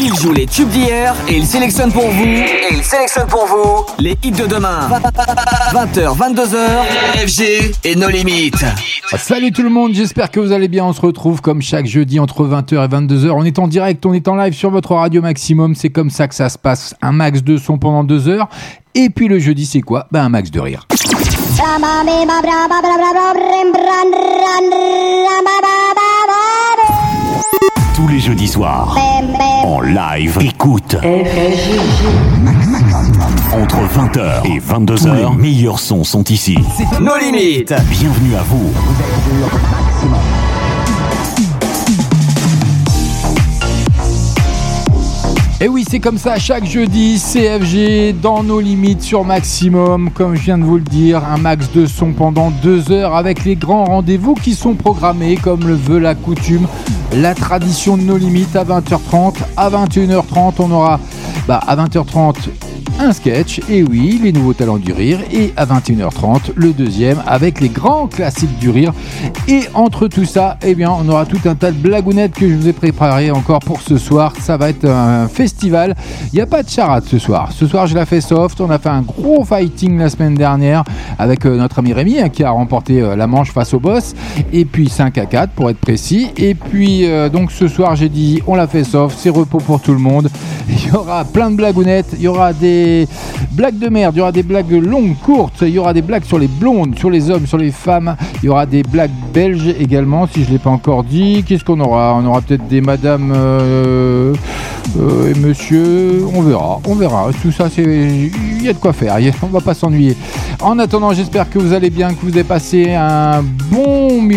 Il joue les tubes d'hier et il sélectionne pour vous. Et il sélectionne pour vous les hits de demain. 20h, 22h, FG et nos limites. Salut tout le monde, j'espère que vous allez bien. On se retrouve comme chaque jeudi entre 20h et 22h. On est en direct, on est en live sur votre radio maximum. C'est comme ça que ça se passe. Un max de son pendant deux heures. Et puis le jeudi, c'est quoi Ben un max de rire. Tous les jeudis soirs, en live, écoute. Entre 20h et 22h, les meilleurs sons sont ici. Nos limites. Bienvenue à vous. Et oui, c'est comme ça, chaque jeudi, CFG dans nos limites sur maximum. Comme je viens de vous le dire, un max de son pendant deux heures avec les grands rendez-vous qui sont programmés comme le veut la coutume. La tradition de nos limites à 20h30. À 21h30, on aura bah, à 20h30 un sketch, et oui, les nouveaux talents du rire, et à 21h30, le deuxième avec les grands classiques du rire. Et entre tout ça, eh bien, on aura tout un tas de blagounettes que je vous ai préparé encore pour ce soir. Ça va être un festival. Il n'y a pas de charade ce soir. Ce soir, je la fais soft. On a fait un gros fighting la semaine dernière avec euh, notre ami Rémi hein, qui a remporté euh, la manche face au boss. Et puis 5 à 4 pour être précis. Et puis, euh, donc ce soir, j'ai dit, on la fait soft. C'est repos pour tout le monde. Il y aura plein de blagounettes. Il y aura des blagues de merde, il y aura des blagues longues, courtes, il y aura des blagues sur les blondes, sur les hommes, sur les femmes, il y aura des blagues belges également, si je ne l'ai pas encore dit. Qu'est-ce qu'on aura? On aura peut-être des madame euh, euh, et monsieur, on verra, on verra. Tout ça, il y a de quoi faire, on va pas s'ennuyer. En attendant, j'espère que vous allez bien, que vous avez passé un bon,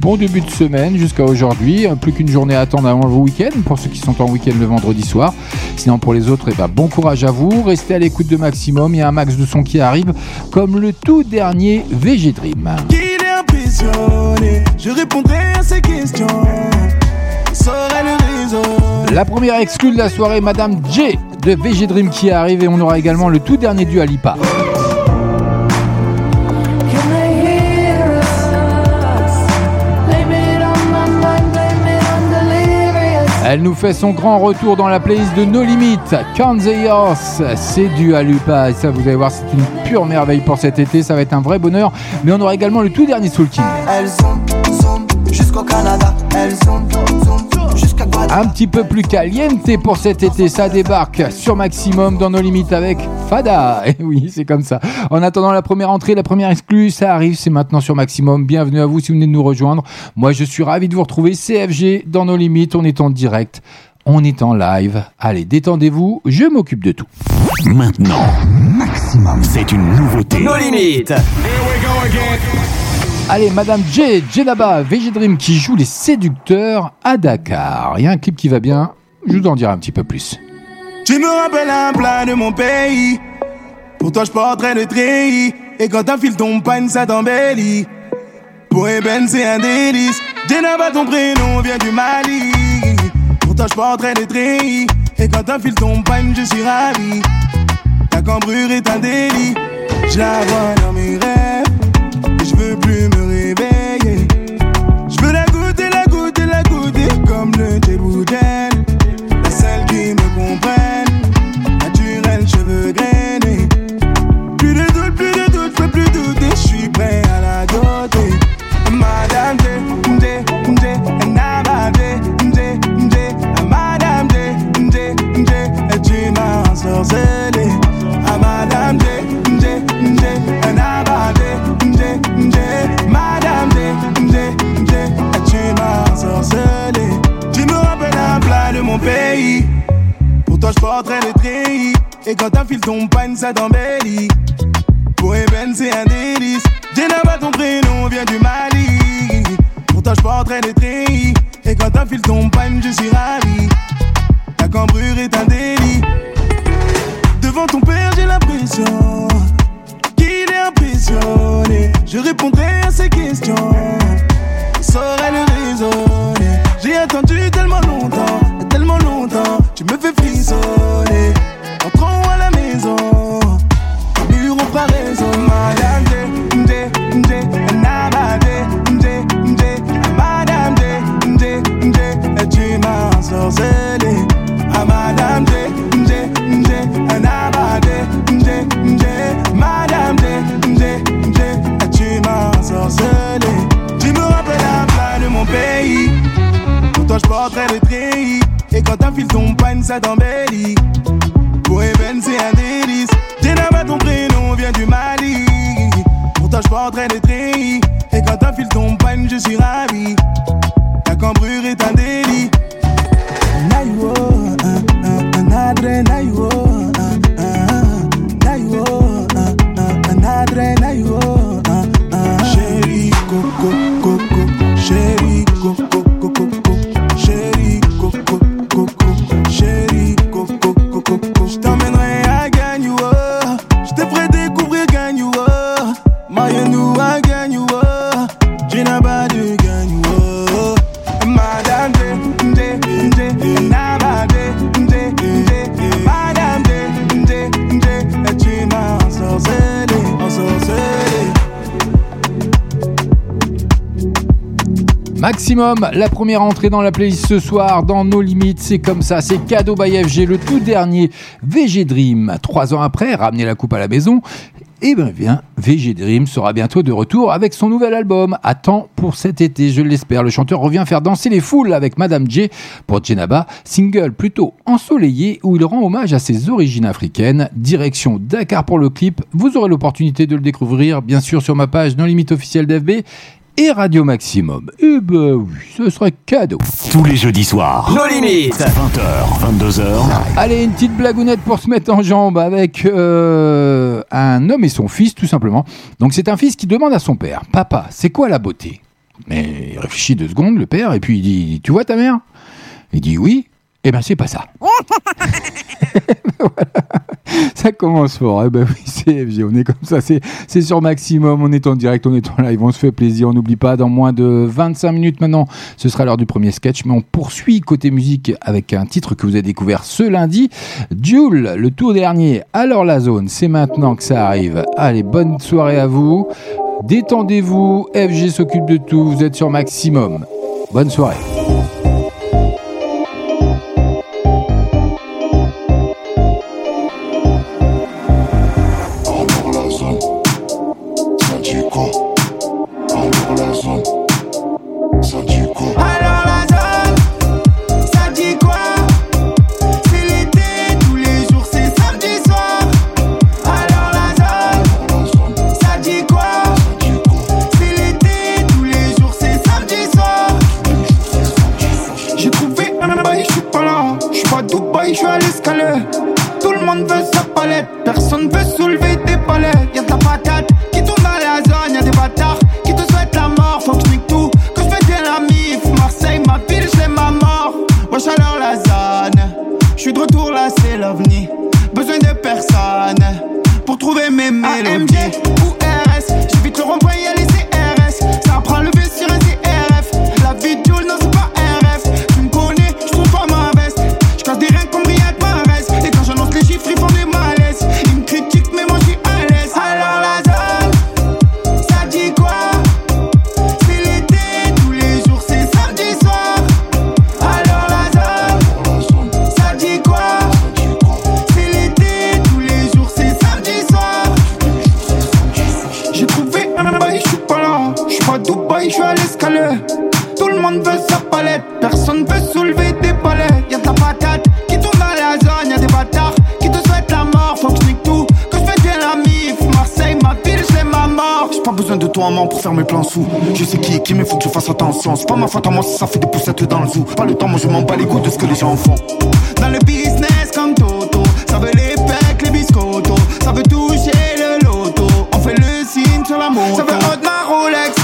bon début de semaine jusqu'à aujourd'hui. Plus qu'une journée à attendre avant le week-end, pour ceux qui sont en week-end le vendredi soir. Sinon, pour les autres, eh ben, bon courage à vous. Restez à l'écoute de maximum. Il y a un max de son qui arrive, comme le tout dernier VG Dream. Il est impressionné, je répondrai à ces questions. Saurait le réseau. La première exclue de la soirée, Madame J de VG Dream qui arrive et on aura également le tout dernier du Alipa. Elle nous fait son grand retour dans la playlist de No Limit. Kansas, c'est du Alupa. Et ça, vous allez voir, c'est une pure merveille pour cet été. Ça va être un vrai bonheur. Mais on aura également le tout dernier Soul King. Un petit peu plus caliente pour cet été, ça débarque sur Maximum dans nos limites avec Fada. Et oui, c'est comme ça. En attendant la première entrée, la première exclue, ça arrive, c'est maintenant sur Maximum. Bienvenue à vous si vous venez de nous rejoindre. Moi, je suis ravi de vous retrouver. CFG dans nos limites, on est en direct. On est en live. Allez, détendez-vous, je m'occupe de tout. Maintenant, Maximum, c'est une nouveauté. Nos limites. Allez, Madame J, Jenaba, Dream qui joue les séducteurs à Dakar. Il y a un clip qui va bien, je vous en dirai un petit peu plus. Tu me rappelles un plat de mon pays. Pour toi, je porterai le treillis. Et quand t'enfiles ton pagne, ça t'embellit. Pour Eben, c'est un délice. Jenaba, ton prénom vient du Mali. Pour toi, je porterai le treillis. Et quand t'enfiles ton pagne, je suis ravi. Ta cambrure est un délit. Je la vois dans mes rêves. Et La première entrée dans la playlist ce soir, dans nos limites, c'est comme ça, c'est cadeau by FG, le tout dernier VG Dream. Trois ans après, ramener la coupe à la maison, et bien bien, VG Dream sera bientôt de retour avec son nouvel album. À temps pour cet été, je l'espère. Le chanteur revient faire danser les foules avec Madame J pour Djenaba, single plutôt ensoleillé où il rend hommage à ses origines africaines. Direction Dakar pour le clip. Vous aurez l'opportunité de le découvrir, bien sûr, sur ma page Non Limite officielle d'FB et Radio Maximum. Et ben oui, ce serait cadeau. Tous les jeudis soirs. Nos limites. 20h, 22h. Allez, une petite blagounette pour se mettre en jambe avec euh, un homme et son fils, tout simplement. Donc c'est un fils qui demande à son père, Papa, c'est quoi la beauté? Mais il réfléchit deux secondes, le père, et puis il dit, Tu vois ta mère? Il dit oui. Eh ben c'est pas ça. Voilà. Ça commence fort. Eh ben oui, c'est FG, on est comme ça. C'est, sur maximum. On est en direct, on est en live, on se fait plaisir. On n'oublie pas, dans moins de 25 minutes maintenant, ce sera l'heure du premier sketch. Mais on poursuit côté musique avec un titre que vous avez découvert ce lundi. Jules, le tour dernier. Alors la zone, c'est maintenant que ça arrive. Allez, bonne soirée à vous. Détendez-vous. FG s'occupe de tout. Vous êtes sur maximum. Bonne soirée. Ma ça fait des poussettes dans le zoo. Pas le temps, moi je m'en bats les couilles de ce que les gens font. Dans le business comme Toto, ça veut les pecs, les biscottos. Ça veut toucher le loto. On fait le signe sur la moto. Ça veut Audemars Rolex.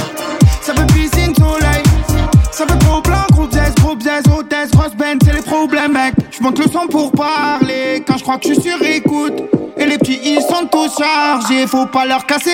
Ça veut piscine soleil. Ça veut gros plan, gros pièce, gros pièce, hôtesse, grosse benne, c'est les problèmes, mec. Je monte le son pour parler quand je crois que je suis sur écoute. Et les petits, ils sont tous chargés, faut pas leur casser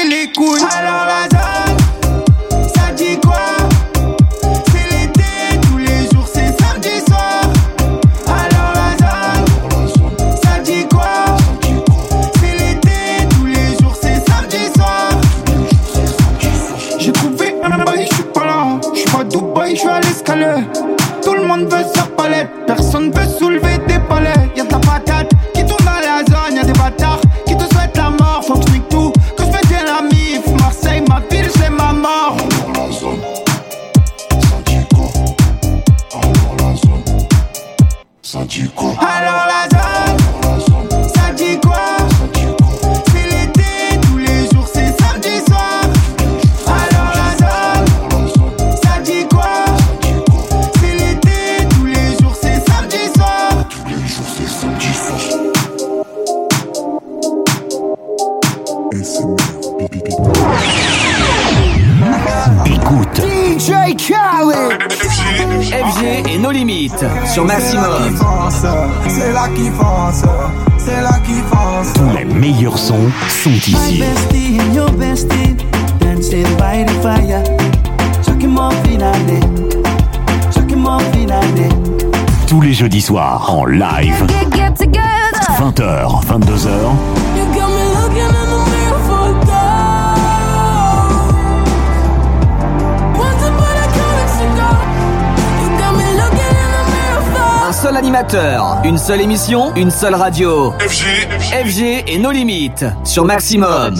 Une seule émission, une seule radio. FG et nos limites sur Maximum.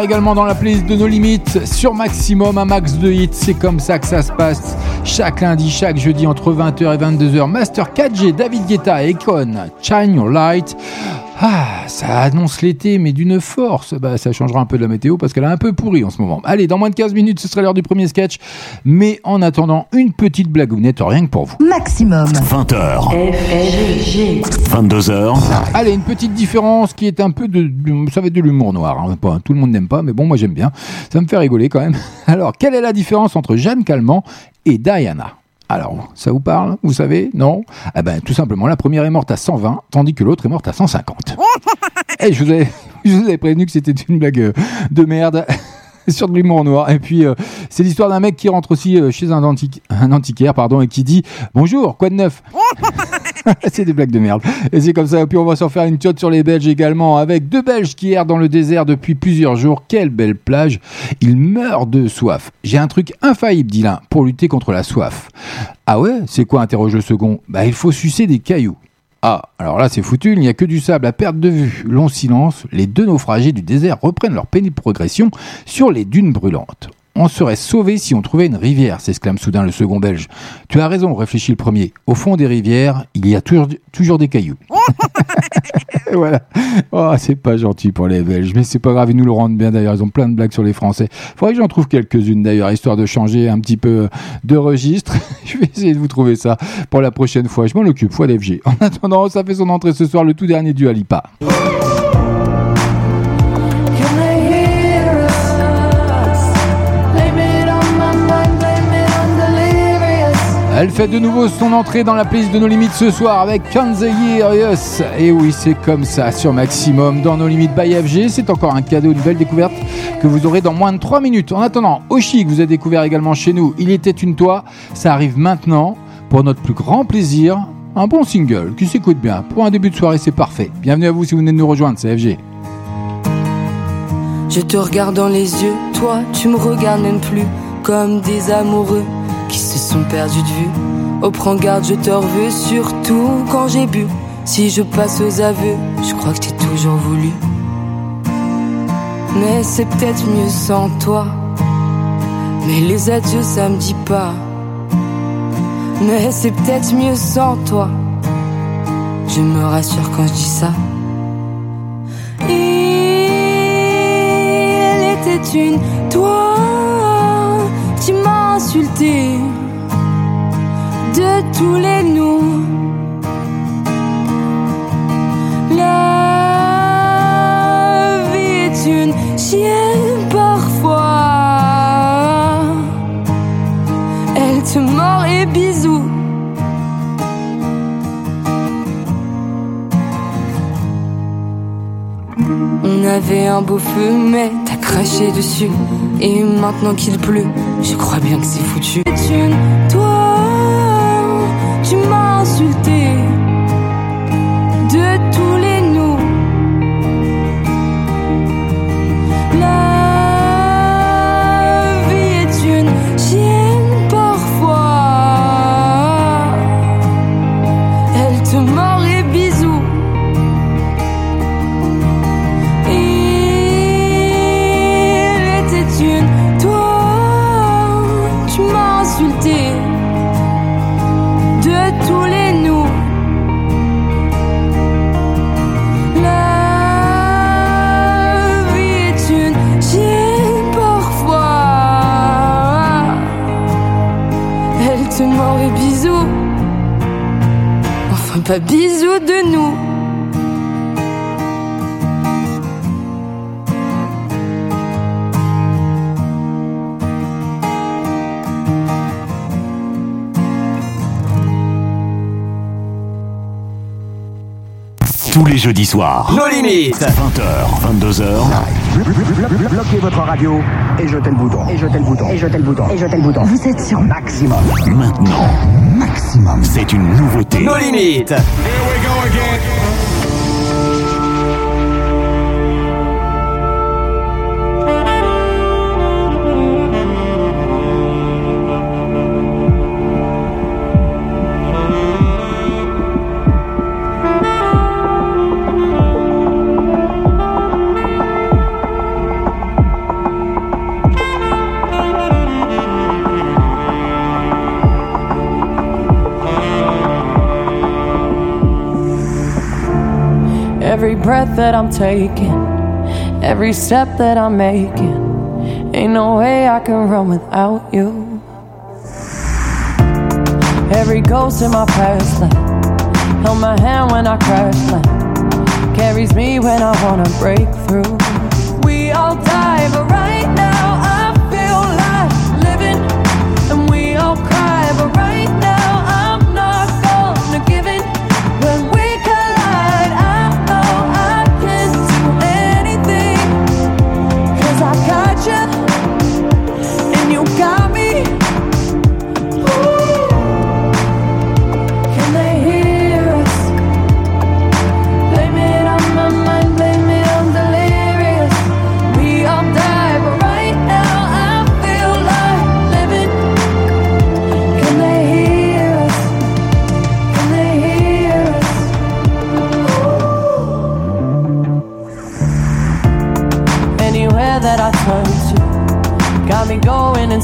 également dans la playlist de nos limites sur maximum un max de hits. C'est comme ça que ça se passe chaque lundi, chaque jeudi entre 20h et 22h. Master 4G, David Guetta et Econ, Shine Your Light. Ah, ça annonce l'été, mais d'une force. Bah, ça changera un peu de la météo parce qu'elle a un peu pourri en ce moment. Allez, dans moins de 15 minutes, ce sera l'heure du premier sketch. Mais en attendant, une petite blagounette rien que pour vous. Maximum. 20h. 22h. Allez, une petite différence qui est un peu de. Ça va être de l'humour noir. Hein, tout le monde n'aime pas, mais bon, moi j'aime bien. Ça me fait rigoler quand même. Alors, quelle est la différence entre Jeanne Calment et Diana? Alors, ça vous parle? Vous savez? Non? Eh ben, tout simplement, la première est morte à 120, tandis que l'autre est morte à 150. Et eh, je vous avais, je vous avais prévenu que c'était une blague euh, de merde sur de l'humour noir. Et puis, euh, c'est l'histoire d'un mec qui rentre aussi euh, chez un, antiquaire pardon, et qui dit Bonjour, quoi de neuf? C'est des blagues de merde. Et c'est comme ça. Et puis on va s'en faire une tiote sur les Belges également, avec deux Belges qui errent dans le désert depuis plusieurs jours. Quelle belle plage. Ils meurent de soif. J'ai un truc infaillible, dit l'un, pour lutter contre la soif. Ah ouais? C'est quoi? interroge le second. Bah il faut sucer des cailloux. Ah, alors là c'est foutu, il n'y a que du sable à perte de vue. Long silence, les deux naufragés du désert reprennent leur pénible progression sur les dunes brûlantes. On serait sauvé si on trouvait une rivière, s'exclame soudain le second belge. Tu as raison, réfléchit le premier. Au fond des rivières, il y a toujours, des cailloux. voilà. Oh, c'est pas gentil pour les Belges, mais c'est pas grave, ils nous le rendent bien d'ailleurs. Ils ont plein de blagues sur les Français. Faudrait que j'en trouve quelques-unes d'ailleurs, histoire de changer un petit peu de registre. Je vais essayer de vous trouver ça pour la prochaine fois. Je m'en occupe, fois l'FG. En attendant, ça fait son entrée ce soir, le tout dernier du Alipa. Elle fait de nouveau son entrée dans la playlist de nos limites ce soir avec Years. Et oui, c'est comme ça sur Maximum dans nos limites by FG. C'est encore un cadeau, une belle découverte que vous aurez dans moins de 3 minutes. En attendant, Oshi que vous avez découvert également chez nous, Il était une toi. Ça arrive maintenant pour notre plus grand plaisir. Un bon single qui s'écoute bien. Pour un début de soirée, c'est parfait. Bienvenue à vous si vous venez de nous rejoindre, c'est FG. Je te regarde dans les yeux, toi, tu me regardes même plus comme des amoureux qui se sont perdus de vue. Oh, prends garde, je te reveux, surtout quand j'ai bu. Si je passe aux aveux, je crois que t'es toujours voulu. Mais c'est peut-être mieux sans toi. Mais les adieux, ça me dit pas. Mais c'est peut-être mieux sans toi. Je me rassure quand je dis ça. Il était une toi tu m'as de tous les nous. La vie est une chienne parfois. Elle te mord et bisous. On avait un beau feu, mais t'as craché dessus. Et maintenant qu'il pleut, je crois bien que c'est foutu. Toi, tu m'as insulté Bisous de nous. Tous les jeudis soirs. Nos limites. 20h, 22h. Bloquez votre radio et jetez le bouton. Et jetez le bouton. Et jetez le bouton. Et jetez le bouton. Vous êtes sur maximum. Maintenant. Maximum. C'est une nouveauté. Nos limites. Every breath that I'm taking, every step that I'm making, ain't no way I can run without you. Every ghost in my past life held my hand when I crash land, carries me when I wanna break through.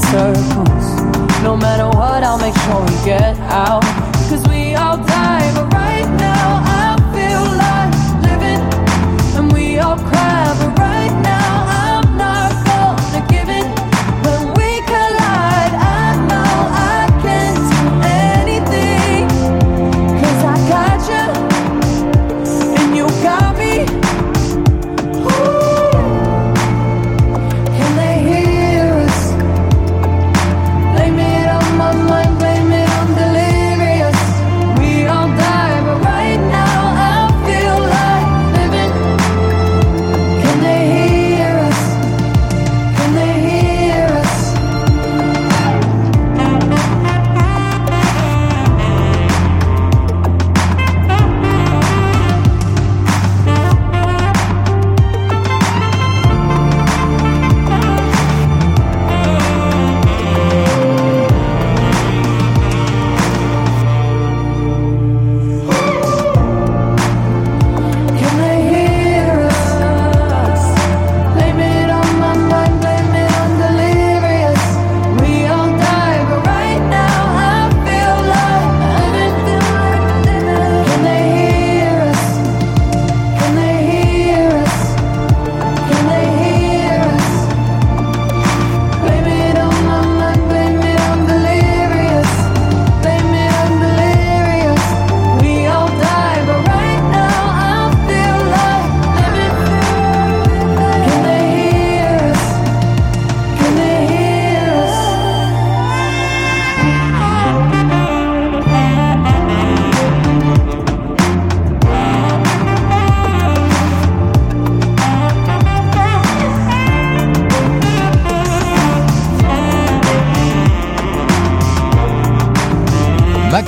Circles. No matter what, I'll make sure we get out.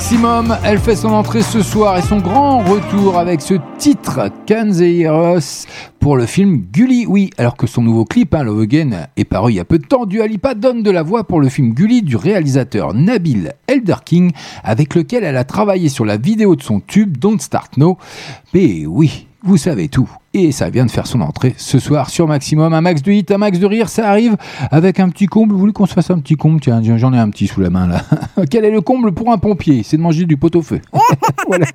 Maximum, elle fait son entrée ce soir et son grand retour avec ce titre Kanzeiros pour le film Gully. Oui, alors que son nouveau clip, hein, Love Again, est paru il y a peu de temps, Dua Lipa donne de la voix pour le film Gully du réalisateur Nabil Elderking avec lequel elle a travaillé sur la vidéo de son tube Don't Start Now. Mais oui, vous savez tout. Et ça vient de faire son entrée ce soir sur Maximum. Un max de hit, un max de rire, ça arrive avec un petit comble. Vous voulez qu'on se fasse un petit comble Tiens, j'en ai un petit sous la main là. Quel est le comble pour un pompier C'est de manger du pot-au-feu. voilà.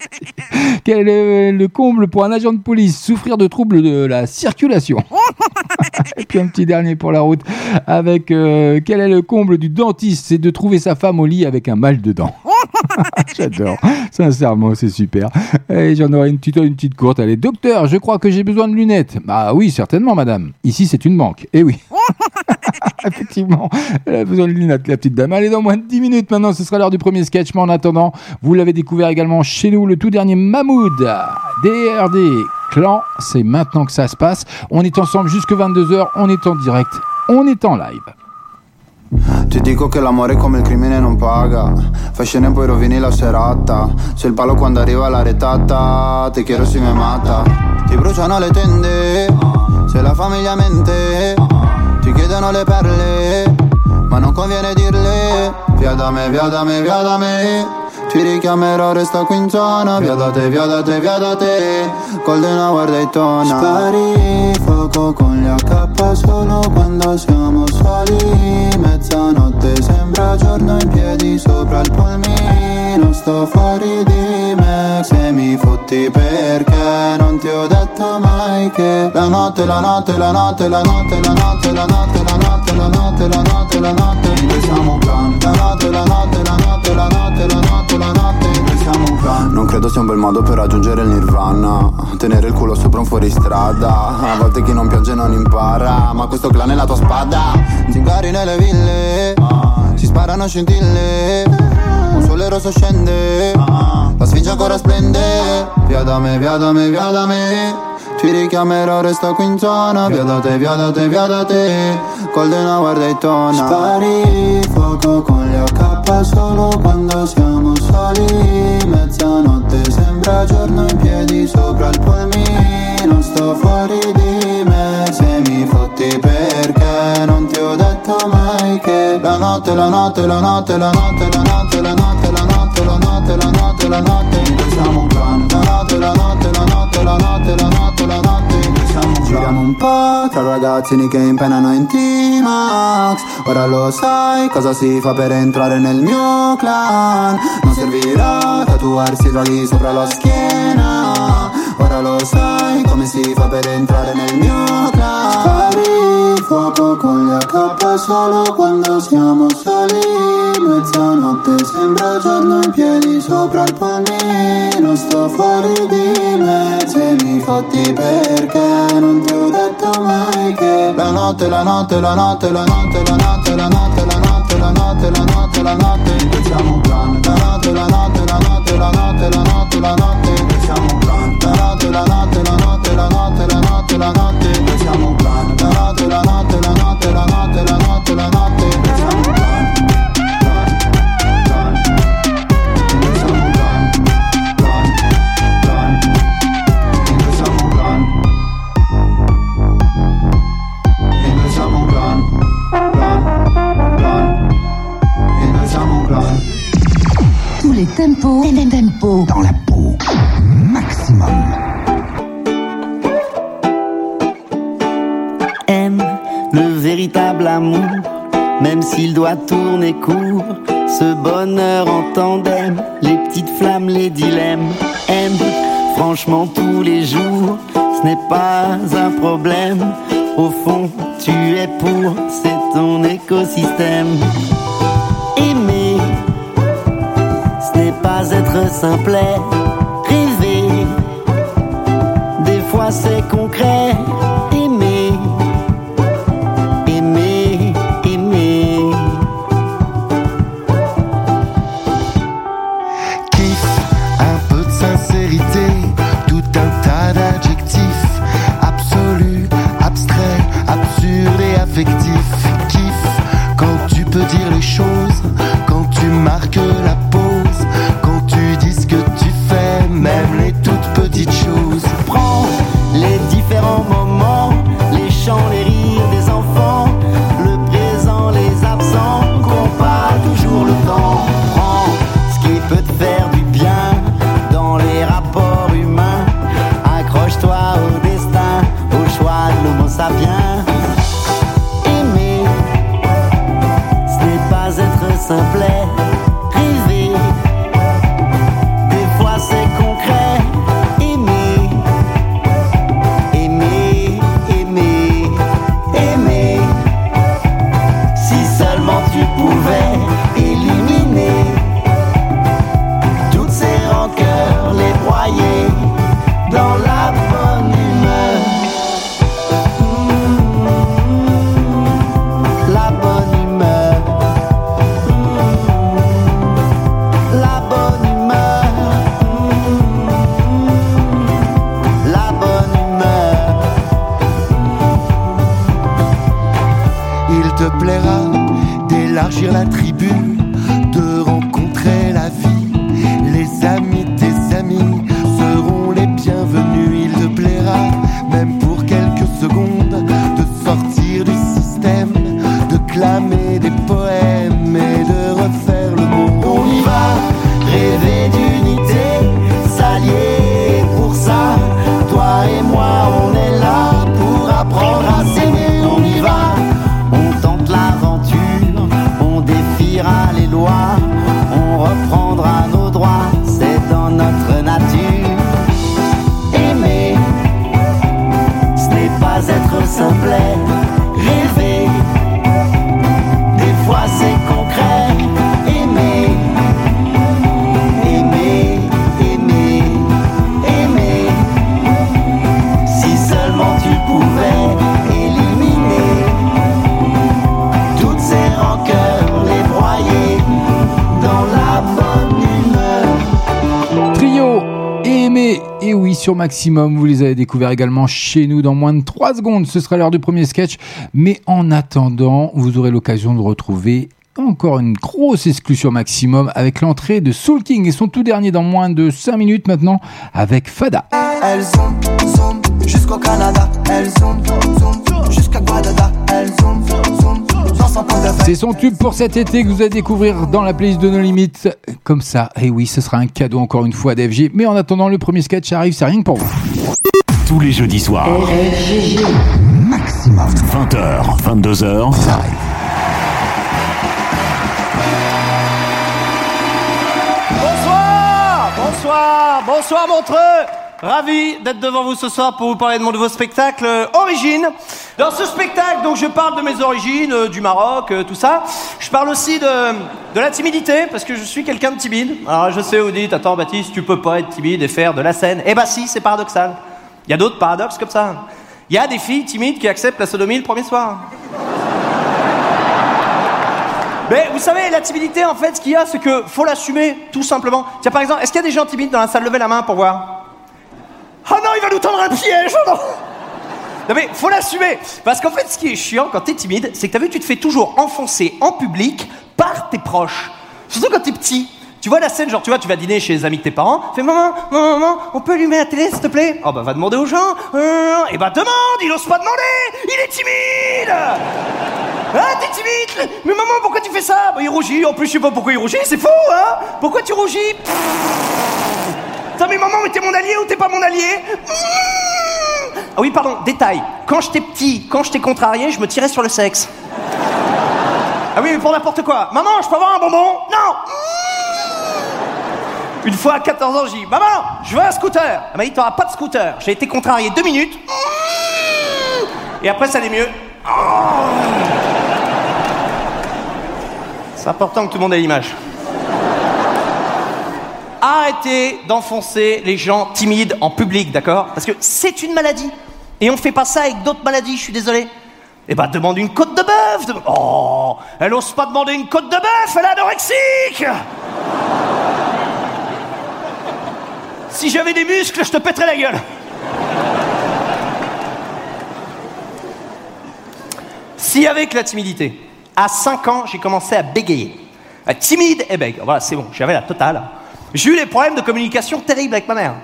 Quel est le comble pour un agent de police Souffrir de troubles de la circulation? Et puis un petit dernier pour la route avec euh, quel est le comble du dentiste? C'est de trouver sa femme au lit avec un mal de dents. J'adore. Sincèrement, c'est super. Et j'en aurai une petite, une petite courte. Allez, docteur, je crois que j'ai besoin de lunettes. Bah oui, certainement, madame. Ici, c'est une banque. Eh oui. Effectivement, elle a besoin de lunettes, la petite dame. Allez, dans moins de 10 minutes maintenant, ce sera l'heure du premier sketch. Mais en attendant, vous l'avez découvert également chez nous, le tout dernier Mahmoud. DRD Clan, c'est maintenant que ça se passe. On est ensemble jusque 22h, on est en direct, on est en live. Ti non la serata palo la retata mata Ti le tende la mente chiedono le perle Ma non conviene dirle. Via da me, via da me, via da me. Ti richiamerò, resta qui in zona. Via da te, via da te, via da te. Golden Hour Daytona Spari fuoco con gli AK solo quando siamo soli. Mezzanotte sembra giorno in piedi sopra il polmino Sto fuori di me Se mi fotti perché non ti ho detto mai che La notte, la notte, la notte, la notte, la notte, la notte, la notte, la notte, la notte, la notte Noi siamo un clan La notte, la notte, la notte, la notte, la notte, la notte Noi siamo un clan Non credo sia un bel modo per raggiungere il nirvana Tenere il culo sopra un fuoristrada A volte chi non piange non impara Ma questo clan è la tua spada Zingari nelle ville Si sparano scintille Un sole rosso scende La sfinge ancora splende. Via da me, via da me, via da me. Ti richiamerò, resto qui in zona. Via da te, via da te, via da te. Golden Hour Daytona Spari fuoco con gli AK solo quando siamo soli. Mezzanotte sembra giorno in piedi sopra il polmino Sto fuori di me se mi fotti ho detto mai che La notte, la notte, la notte, la notte, la notte, la notte, la notte, la notte, la notte, la notte Noi siamo un clan La notte, la notte, la notte, la notte, la notte, la notte Noi siamo Giriamo un po' tra ragazzini che impennano in T-Max Ora lo sai cosa si fa per entrare nel mio clan Non servirà tatuarsi draghi sopra la schiena Ora lo sai come si fa per entrare nel mio clan Spari fuoco con gli AK solo quando siamo soli Mezzanotte sembra giorno in piedi sopra il pannino Sto fuori di me se mi fotti perché non ti ho detto mai che La notte, la notte, la notte, la notte, la notte, la notte, la notte, la notte, la notte, la notte Pensiamo un plan La notte, la notte, la notte, la notte, la notte, la notte Pensiamo un plan La notte, la notte, la notte, la notte, la notte, la notte Pensiamo un plan La notte, la notte, la notte, la notte, la notte, écoute. Maximum, vous les avez découverts également chez nous dans moins de 3 secondes, ce sera l'heure du premier sketch, mais en attendant, vous aurez l'occasion de retrouver encore une grosse exclusion Maximum avec l'entrée de Soul King et son tout dernier dans moins de 5 minutes maintenant avec Fada. Jusqu'au Canada. Elles zoom, zoom jusqu'à Guadada. Elles zoom, zoom de C'est son tube pour cet été que vous allez découvrir dans la playlist de nos limites. Comme ça, et oui, ce sera un cadeau encore une fois d'FG. Mais en attendant, le premier sketch arrive, c'est rien que pour vous. Tous les jeudis soirs. Maximum. 20h, 22h. Bonsoir Bonsoir Bonsoir Montreux Ravi d'être devant vous ce soir pour vous parler de mon nouveau spectacle euh, Origine. Dans ce spectacle, donc, je parle de mes origines, euh, du Maroc, euh, tout ça. Je parle aussi de, de la timidité, parce que je suis quelqu'un de timide. Alors je sais, vous dites, attends Baptiste, tu peux pas être timide et faire de la scène. Eh bah si, c'est paradoxal. Il y a d'autres paradoxes comme ça. Il y a des filles timides qui acceptent la sodomie le premier soir. Mais vous savez, la timidité, en fait, ce qu'il y a, c'est que faut l'assumer, tout simplement. Tiens, par exemple, est-ce qu'il y a des gens timides dans la salle? Levez la main pour voir. Oh non, il va nous tendre un piège, oh non. Mais, faut l'assumer Parce qu'en fait, ce qui est chiant quand t'es timide, c'est que t'as vu, tu te fais toujours enfoncer en public par tes proches. Surtout quand t'es petit. Tu vois la scène, genre, tu vois, tu vas dîner chez les amis de tes parents, fais maman, maman, maman, on peut allumer la télé, s'il te plaît? Oh bah, va demander aux gens. Euh, et bah, demande, il ose pas demander Il est timide. Ah, t'es timide Mais maman, pourquoi tu fais ça? Bah, Il rougit, en plus je sais pas pourquoi il rougit, c'est faux, hein. Pourquoi tu rougis? Putain, mais maman, mais t'es mon allié ou t'es pas mon allié Ah oui, pardon, détail. Quand j'étais petit, quand j'étais contrarié, je me tirais sur le sexe. Ah oui, mais pour n'importe quoi. Maman, je peux avoir un bonbon Non Une fois à 14 ans, j'ai dit Maman, je veux un scooter. Elle m'a dit T'auras pas de scooter. J'ai été contrarié deux minutes. Et après, ça allait mieux. C'est important que tout le monde ait l'image. Arrêtez d'enfoncer les gens timides en public, d'accord? Parce que c'est une maladie. Et on fait pas ça avec d'autres maladies, je suis désolé. Eh ben, demande une côte de bœuf. Oh, elle ose pas demander une côte de bœuf, elle est anorexique. Si j'avais des muscles, je te pèterais la gueule. Si avec la timidité, à 5 ans, j'ai commencé à bégayer. Euh, Timide et bègue. Voilà, c'est bon, j'avais la totale. J'ai eu des problèmes de communication terribles avec ma mère.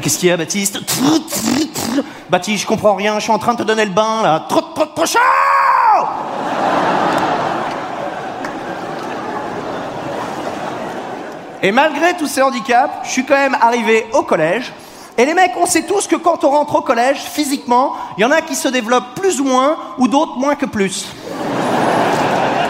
Qu'est-ce qu'il y a, Baptiste Baptiste, je comprends rien, je suis en train de te donner le bain, là. Trop, trop, trop chaud Et malgré tous ces handicaps, je suis quand même arrivé au collège. Et les mecs, on sait tous que quand on rentre au collège, physiquement, il y en a qui se développent plus ou moins, ou d'autres moins que plus.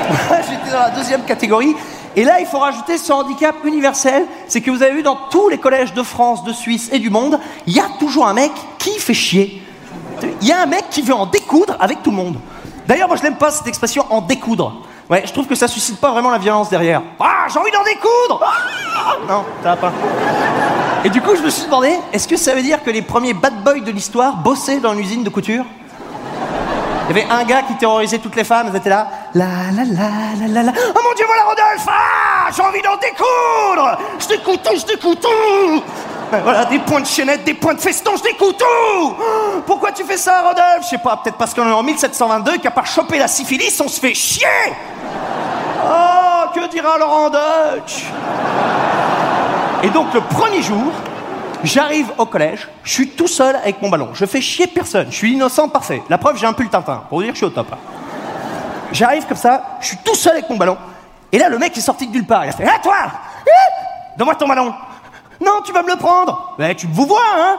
J'étais dans la deuxième catégorie. Et là, il faut rajouter ce handicap universel, c'est que vous avez vu dans tous les collèges de France, de Suisse et du monde, il y a toujours un mec qui fait chier. Il y a un mec qui veut en découdre avec tout le monde. D'ailleurs, moi je n'aime pas cette expression en découdre. Ouais, je trouve que ça suscite pas vraiment la violence derrière. Ah, j'ai envie d'en découdre Ah Non, ça pas. Et du coup, je me suis demandé, est-ce que ça veut dire que les premiers bad boys de l'histoire bossaient dans une usine de couture? Il y avait un gars qui terrorisait toutes les femmes, elles étaient là. La la la la la la. Oh mon dieu, voilà Rodolphe. Ah J'ai envie d'en découdre. Je découte tout, je découte tout. Ben Voilà, des points de chaînette, des points de feston, je découte tout. Pourquoi tu fais ça, Rodolphe? Je sais pas, peut-être parce qu'on est en 1722 et qu'à part choper la syphilis, on se fait chier. Oh, que dira Laurent Deutsch? Et donc, le premier jour, j'arrive au collège, je suis tout seul avec mon ballon. Je fais chier personne, je suis innocent parfait. La preuve, j'ai un pull Tintin, pour vous dire que je suis au top. hein. J'arrive comme ça, je suis tout seul avec mon ballon. Et là, le mec est sorti de nulle part. Il a fait Hé, toi Hé Donne-moi ton ballon Non, tu vas me le prendre Mais tu me vous vois, hein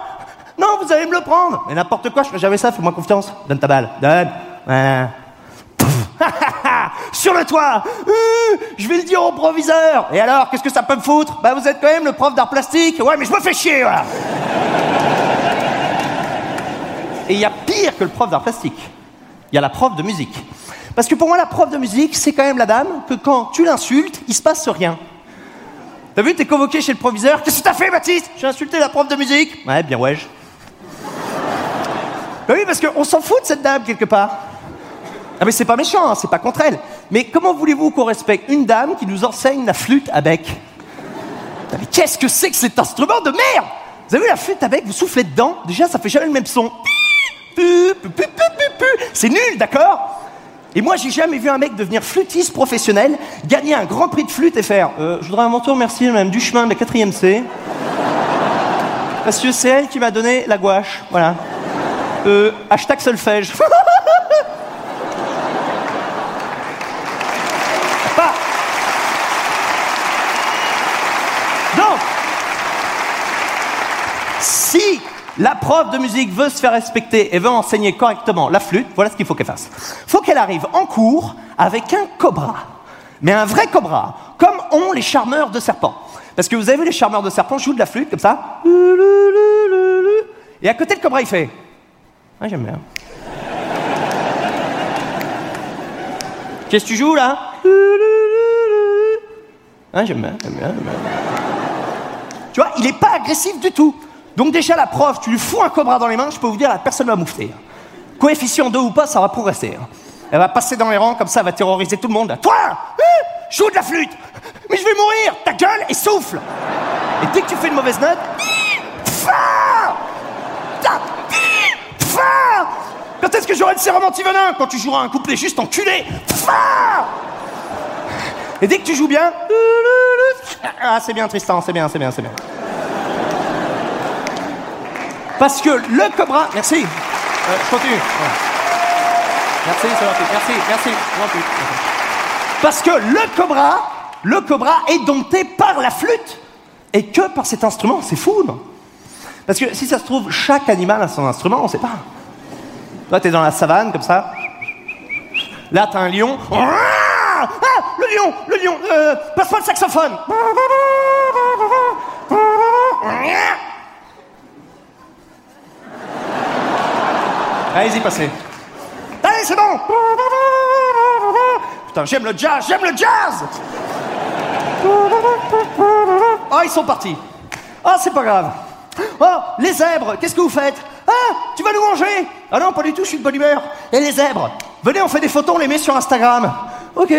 Non, vous allez me le prendre Mais n'importe quoi, je ferai jamais ça, fais-moi confiance. Donne ta balle, donne. Voilà. Sur le toit Euh, Je vais le dire au proviseur Et alors, qu'est-ce que ça peut me foutre? Bah, vous êtes quand même le prof d'art plastique Ouais, mais je me fais chier, voilà Et il y a pire que le prof d'art plastique. Il y a la prof de musique. Parce que pour moi, la prof de musique, c'est quand même la dame que quand tu l'insultes, il se passe rien. T'as vu, t'es convoqué chez le proviseur. Qu'est-ce que t'as fait, Baptiste? J'ai insulté la prof de musique. Ouais, bien ouais. Bah oui, parce qu'on s'en fout de cette dame quelque part. Ah mais c'est pas méchant, hein, c'est pas contre elle. Mais comment voulez-vous qu'on respecte une dame qui nous enseigne la flûte à bec qu'est-ce que c'est que cet instrument de merde Vous avez vu la flûte à bec Vous soufflez dedans, déjà ça fait jamais le même son. C'est nul, d'accord Et moi j'ai jamais vu un mec devenir flûtiste professionnel, gagner un grand prix de flûte et faire euh, Je voudrais à mon tour remercier Madame Duchemin de la 4ème C. Parce que c'est elle qui m'a donné la gouache, voilà. Euh, hashtag solfège. La prof de musique veut se faire respecter et veut enseigner correctement la flûte. Voilà ce qu'il faut qu'elle fasse. faut qu'elle arrive en cours avec un cobra. Mais un vrai cobra, comme ont les charmeurs de serpents. Parce que vous avez vu les charmeurs de serpents jouent de la flûte comme ça. Et à côté, le cobra, il fait. Ah, j'aime bien. Qu'est-ce que tu joues là? Ah, j'aime j'aime bien. Tu vois, il n'est pas agressif du tout. Donc déjà, la prof, tu lui fous un cobra dans les mains, je peux vous dire, la personne va moufter. Coefficient 2 ou pas, ça va progresser. Elle va passer dans les rangs, comme ça, elle va terroriser tout le monde. Toi hein, Joue de la flûte Mais je vais mourir Ta gueule et souffle Et dès que tu fais une mauvaise note... Quand est-ce que j'aurai le sérum anti-venin? Quand tu joueras un couplet juste enculé Et dès que tu joues bien... Ah, c'est bien, Tristan, c'est bien, c'est bien, c'est bien. Parce que le cobra... Merci. Euh, je continue. Merci, c'est gentil. Merci, merci. Parce que le cobra, le cobra est dompté par la flûte. Et que par cet instrument. C'est fou, non? Parce que si ça se trouve, chaque animal a son instrument, on sait pas. Toi, t'es dans la savane, comme ça. Là, t'as un lion. Ah, le lion, le lion. Euh, passe-moi le saxophone. Allez-y, passez. Allez, c'est bon. Putain, j'aime le jazz, j'aime le jazz. Oh, ils sont partis. Oh, c'est pas grave. Oh, les zèbres, qu'est-ce que vous faites? Ah, tu vas nous manger Ah non, pas du tout, je suis de bonne humeur. Et les zèbres? Venez, on fait des photos, on les met sur Instagram. Ok.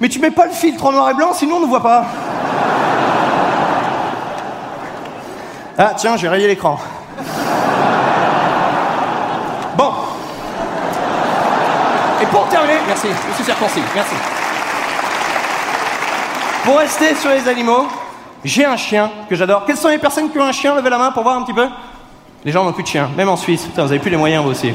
Mais tu mets pas le filtre en noir et blanc, sinon on ne voit pas. Ah, tiens, j'ai rayé l'écran. Bon. Merci, monsieur Serponcy, merci. Pour rester sur les animaux, j'ai un chien que j'adore. Quelles sont les personnes qui ont un chien? Levez la main pour voir un petit peu. Les gens n'ont plus de chien, même en Suisse. Putain, vous avez plus les moyens, vous aussi.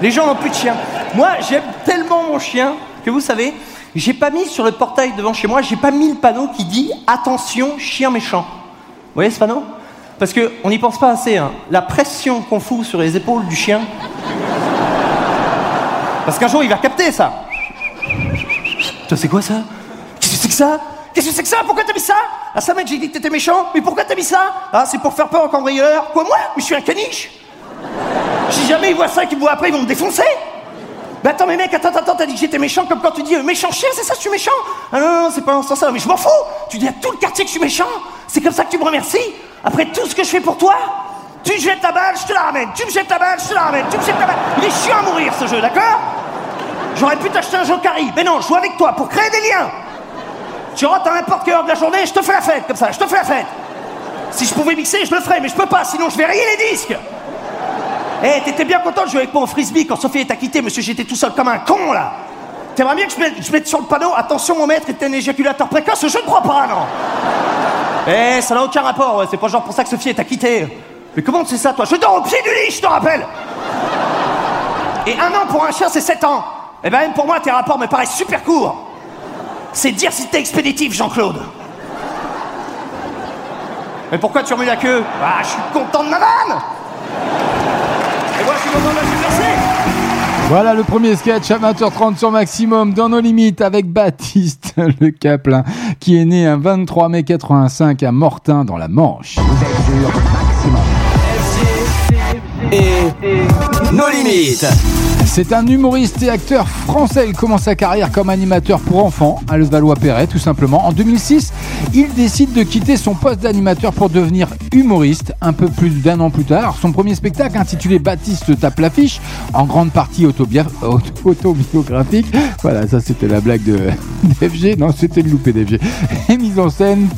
Les gens n'ont plus de chien. Moi, j'aime tellement mon chien que vous savez, j'ai pas mis sur le portail devant chez moi, j'ai pas mis le panneau qui dit attention, chien méchant. Vous voyez ce panneau? Parce qu'on n'y pense pas assez. Hein. La pression qu'on fout sur les épaules du chien. Parce qu'un jour, il va capter ça. Toi, c'est quoi ça? Qu'est-ce que c'est que ça? Qu'est-ce que c'est que ça? Pourquoi t'as mis ça? Ah, ça, mec, j'ai dit que t'étais méchant. Mais pourquoi t'as mis ça? Ah, c'est pour faire peur aux cambrioleurs. Quoi, moi? Mais je suis un caniche. Si jamais ils voient ça et qu'ils me voient après, ils vont me défoncer. Mais attends, mais mec, attends, attends, t'as dit que j'étais méchant comme quand tu dis euh, méchant chien, c'est ça, je suis méchant? Ah non, non, c'est pas en ce sens-là, mais je m'en fous. Tu dis à tout le quartier que je suis méchant. C'est comme ça que tu me remercies. Après tout ce que je fais pour toi Tu me jettes ta balle, je te la ramène. Tu me jettes ta balle, je te la ramène. Tu me jettes ta balle. Il est chiant à mourir ce jeu, d'accord? J'aurais pu t'acheter un Jokari, mais non, je joue avec toi pour créer des liens. Tu rentres à n'importe quelle heure de la journée, je te fais la fête, comme ça, je te fais la fête. Si je pouvais mixer, je le ferais, mais je peux pas, sinon je vais rayer les disques. Eh, t'étais bien content de jouer avec moi au frisbee quand Sophie t'a quitté, monsieur, j'étais tout seul comme un con, là. T'aimerais bien que je mette, je mette, sur le panneau Attention, mon maître est un éjaculateur précoce Je ne crois pas, non. Eh, ça n'a aucun rapport, c'est pas genre pour ça que Sophie t'a quitté. Mais comment c'est ça, toi? Je dors au pied du lit, je te rappelle. Et un an pour un chien, c'est sept ans Eh ben, même pour moi, tes rapports me paraissent super courts. C'est dire si t'es expéditif, Jean-Claude. Mais pourquoi tu remues la queue? Ah, je suis content de ma vanne! Voilà le premier sketch à 20h30 sur Maximum dans nos limites avec Baptiste Le Caplin qui est né un 23 mai 85 à Mortain dans la Manche. Nos limites. C'est un humoriste et acteur français. Il commence sa carrière comme animateur pour enfants à Levallois-Perret, tout simplement. En 2006, il décide de quitter son poste d'animateur pour devenir humoriste un peu plus d'un an plus tard. Son premier spectacle, intitulé Baptiste tape l'affiche, en grande partie autobiographique. Voilà, ça c'était la blague de d'FG. Non, c'était le loupé d'FG. Et mise en scène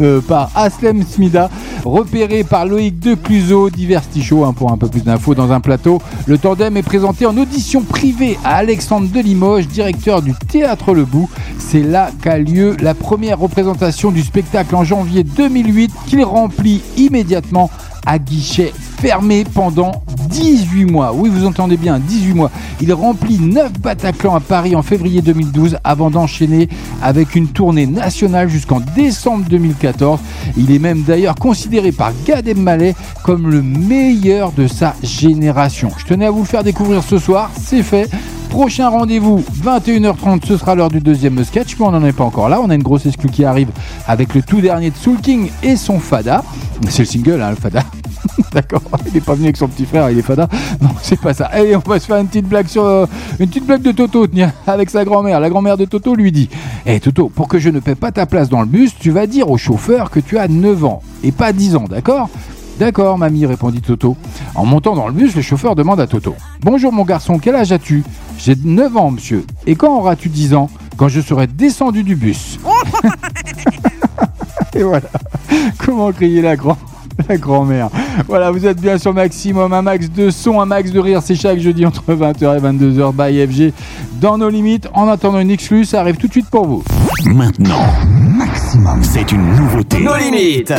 euh, par Aslem Smida, repéré par Loïc Decluseau, Diverticho, hein, pour un peu plus d'infos dans un plateau. Le tandem est présenté en audition privée à Alexandre de Limoges, directeur du Théâtre Le Bout. C'est là qu'a lieu la première représentation du spectacle en janvier 2008 qu'il remplit immédiatement à guichet fermé pendant 18 mois. Oui, vous entendez bien, 18 mois. Il remplit 9 Bataclan à Paris en février 2012 avant d'enchaîner avec une tournée nationale jusqu'en décembre 2014. Il est même d'ailleurs considéré par Gad Elmaleh comme le meilleur de sa génération. Je tenais à vous le faire découvrir ce soir, c'est fait. Prochain rendez-vous, 21h30, ce sera l'heure du deuxième sketch, mais on n'en est pas encore là. On a une grosse exclue qui arrive avec le tout dernier de Soul King et son Fada. C'est le single, hein, le Fada. D'accord, il n'est pas venu avec son petit frère, il est Fada. Non, c'est pas ça. Allez, on va se faire une petite blague sur euh, une petite blague de Toto, tiens, avec sa grand-mère. La grand-mère de Toto lui dit "Hé hey, Toto, pour que je ne paie pas ta place dans le bus, tu vas dire au chauffeur que tu as 9 ans et pas 10 ans, d'accord? D'accord, mamie, répondit Toto. En montant dans le bus, le chauffeur demande à Toto Bonjour mon garçon, quel âge as-tu? J'ai 9 ans, monsieur. Et quand auras-tu 10 ans? Quand je serai descendu du bus. Et voilà. Comment crier la grand la grand-mère. Voilà, vous êtes bien sur Maximum, un max de son, un max de rire. C'est chaque jeudi entre 20h et 22h by FG. Dans nos limites, en attendant une exclue, ça arrive tout de suite pour vous. Maintenant, Maximum, c'est une nouveauté. Nos limites.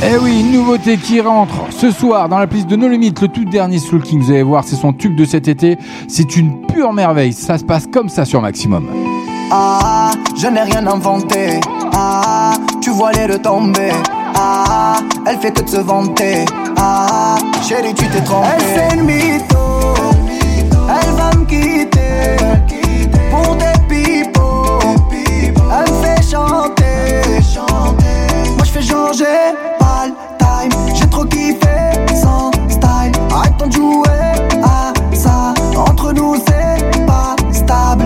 Eh oui, une nouveauté qui rentre ce soir dans la playlist de No Limit, le tout dernier Soul King. Vous allez voir, c'est son tube de cet été. C'est une pure merveille. Ça se passe comme ça sur Maximum. Ah, je n'ai rien inventé. Ah, tu vois les retomber. Ah, elle fait que de se vanter. Ah, chérie, tu t'es trompée. Elle c'est une mytho. Elle va me quitter. Pour des Pas le time. J'ai trop kiffé sans style. Arrête de jouer à ça. Entre nous c'est pas stable.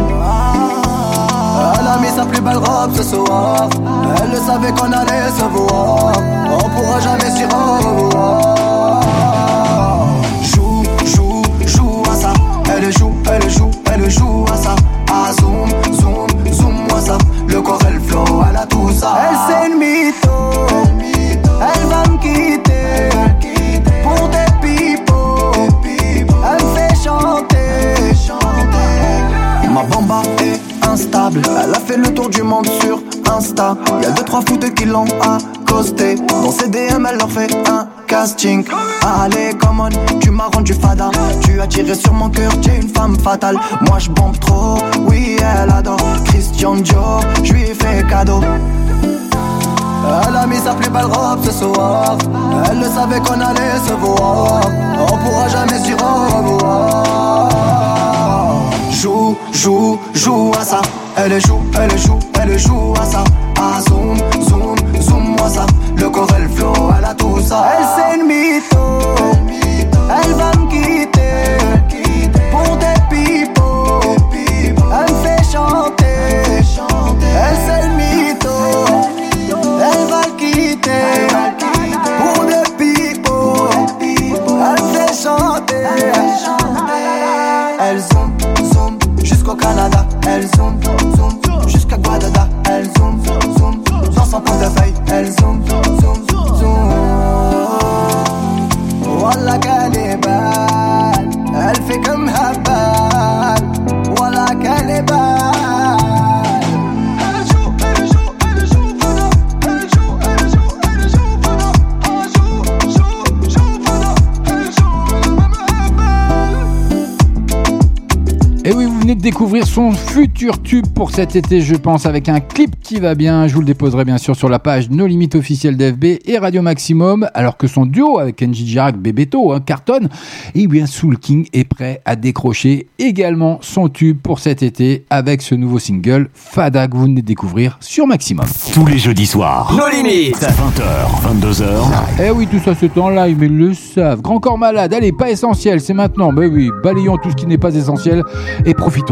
Elle a mis sa plus belle robe ce soir. Elle le savait qu'on allait se voir. On pourra jamais s'y revoir. Monde sur Insta. Y'a deux trois foutes qui l'ont accosté. Dans ses DM, elle leur fait un casting. Allez, come on, tu m'as rendu fada. Tu as tiré sur mon cœur, tu es une femme fatale. Moi je bombe trop, oui, elle adore. Christian Dior, je lui ai fait cadeau. Elle a mis sa plus belle robe ce soir. Elle le savait qu'on allait se voir. On pourra jamais s'y revoir. Joue, joue, joue à ça. Elle joue, elle joue, elle joue à ça. Ah, zoom, zoom, zoom, moi ça. Le corps, elle flow, elle a tout ça. Elle c'est une mytho. Elle va me découvrir son futur tube pour cet été, je pense, avec un clip qui va bien. Je vous le déposerai bien sûr sur la page No Limites officielle d'FB et Radio Maximum, alors que son duo avec NJ Girac, Bebeto, hein, cartonne. Et bien, Soul King est prêt à décrocher également son tube pour cet été avec ce nouveau single Fada que vous venez de découvrir sur Maximum. Tous les jeudis soirs. Nos limites. 20h, 22h. Eh oui, tout ça c'est en live, mais ils le savent. Grand corps malade, allez, pas essentiel, c'est maintenant. Ben oui, balayons tout ce qui n'est pas essentiel et profitons.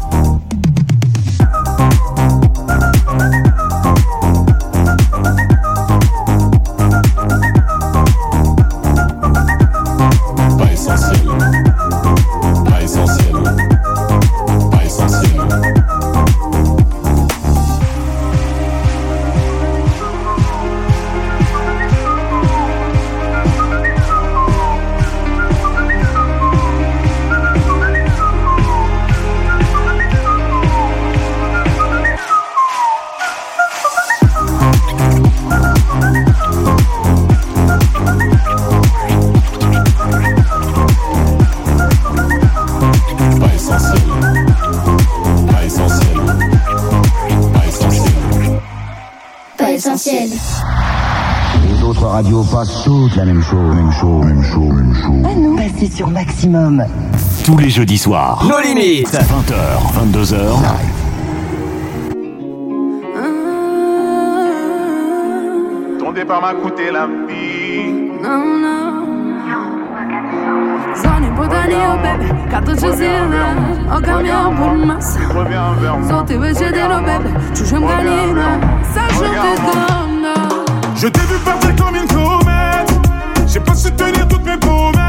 La même chose, même chose, même chose, même chose. Ah non. Passez sur maximum. Tous les jeudis soirs. Nos limites. 20h, 22h. Ton départ m'a coûté la vie. No, no. Zoni budani o bebe, kato që zile O kam jo për masa Zoti veç delo bebe, që shem galina Sa shumë të dëna Je t'ai vu partir comme une. Su tenir toutes mes promesses.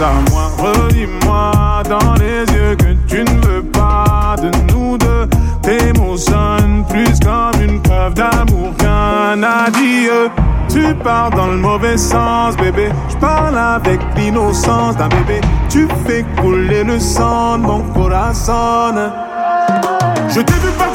À moi. Redis-moi dans les yeux que tu ne veux pas de nous deux. Tes mots sonnent plus comme une preuve d'amour qu'un adieu. Tu pars dans le mauvais sens, bébé. Je parle avec l'innocence d'un bébé. Tu fais couler le sang de mon corazon. Je t'ai vu partir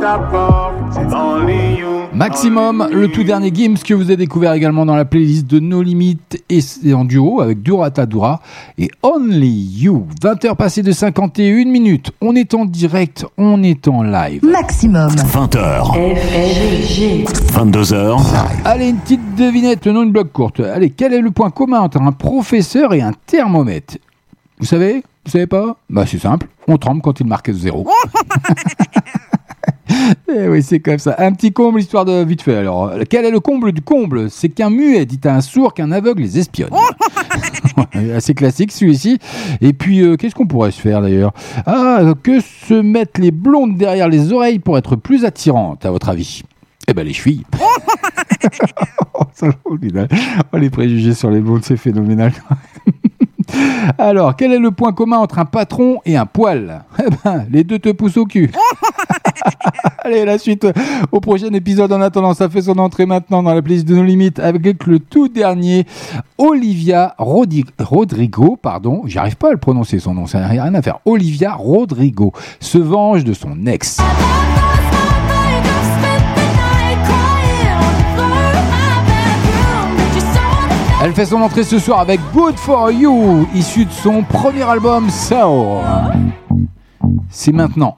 ta porte. Maximum, le tout dernier Gims que vous avez découvert également dans la playlist de No Limit et c'est en duo avec Durata Dura et Only You. 20h passées de 51 minutes. On est en direct, on est en live. Maximum. 20h. 22h. Allez, une petite devinette, non une bloc courte. Allez, quel est le point commun entre un professeur et un thermomètre? Vous savez? Vous savez pas? Bah c'est simple, on tremble quand il marque zéro. Eh oui, c'est comme ça. Un petit comble, histoire de vite fait. Alors, quel est le comble du comble? C'est qu'un muet dit à un sourd qu'un aveugle les espionne. Assez classique celui-ci. Et puis, euh, qu'est-ce qu'on pourrait se faire d'ailleurs? Ah, que se mettent les blondes derrière les oreilles pour être plus attirantes, à votre avis? Eh ben, les chevilles. Oh. Oh, les préjugés sur les blondes, c'est phénoménal. Alors, quel est le point commun entre un patron et un poil? Eh ben, les deux te poussent au cul. Allez, la suite au prochain épisode. En attendant, ça fait son entrée maintenant dans la playlist de nos limites avec le tout dernier Olivia Rodrigo. Pardon, j'arrive pas à le prononcer son nom, ça n'a rien à faire. Olivia Rodrigo se venge de son ex. Elle fait son entrée ce soir avec Good For You, issu de son premier album Sour. C'est maintenant,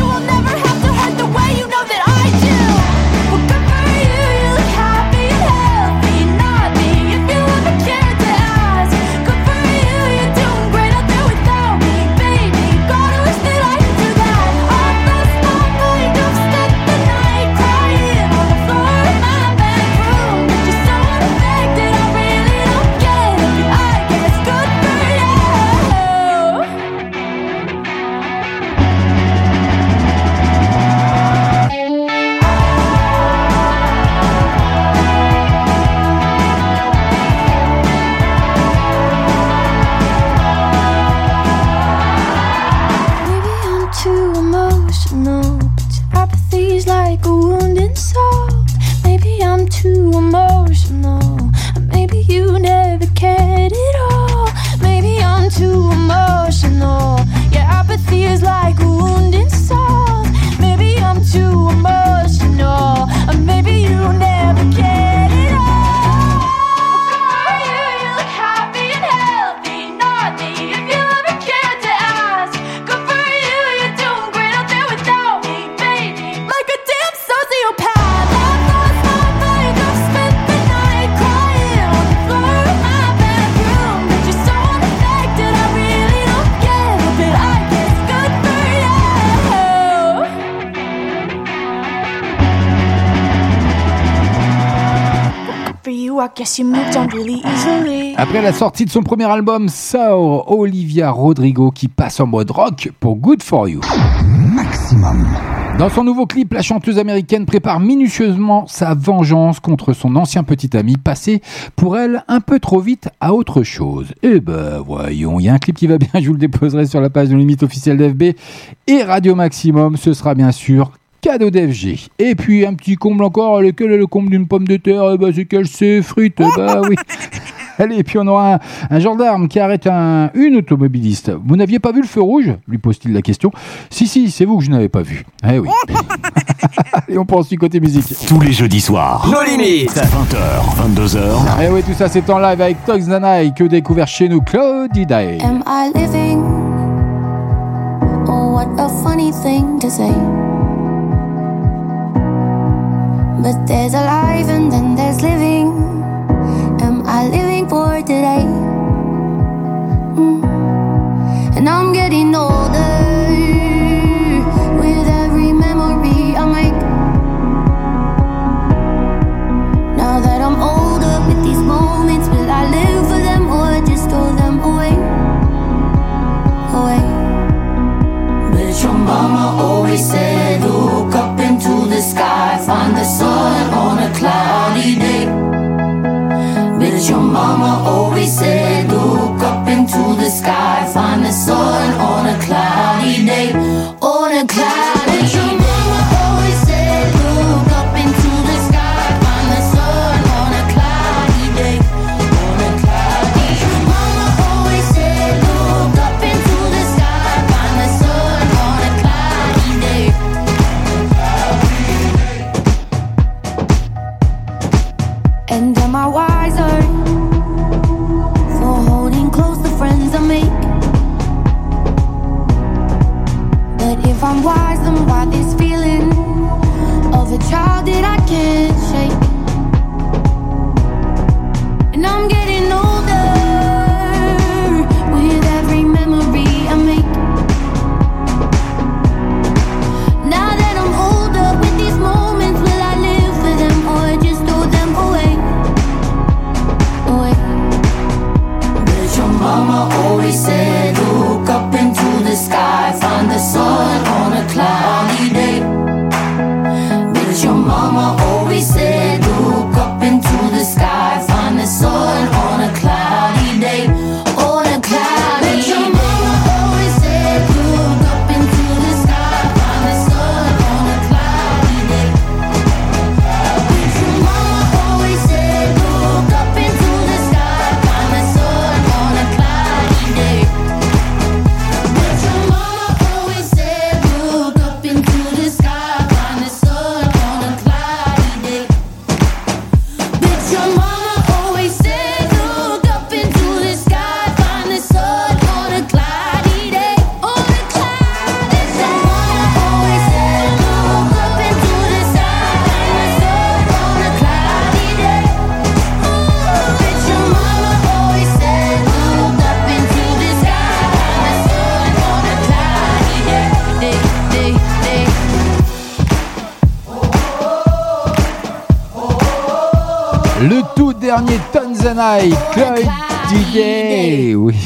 guess you moved on really easily. Après la sortie de son premier album Sour, Olivia Rodrigo qui passe en mode rock pour Good For You. Maximum. Dans son nouveau clip, la chanteuse américaine prépare minutieusement sa vengeance contre son ancien petit ami passé pour elle un peu trop vite à autre chose. Eh ben voyons, il y a un clip qui va bien, je vous le déposerai sur la page de limite officielle d'FB et Radio Maximum, ce sera bien sûr cadeau d'FG. Et puis un petit comble encore, lequel est le comble d'une pomme de terre? Eh ben, c'est qu'elle s'effrite, bah oui. Allez, et puis on aura un, un gendarme qui arrête un, une automobiliste. Vous n'aviez pas vu le feu rouge? lui pose-t-il la question. Si, si, c'est vous que je n'avais pas vu. Eh oui. et on pense du côté musique. Tous les jeudis soirs. Nos limites. 20h, 22h. Et oui, tout ça c'est en live avec Tox Nanaï que découvert chez nous Claudie Day. Am I living? Oh, what a funny thing to say. But there's alive and then there's living.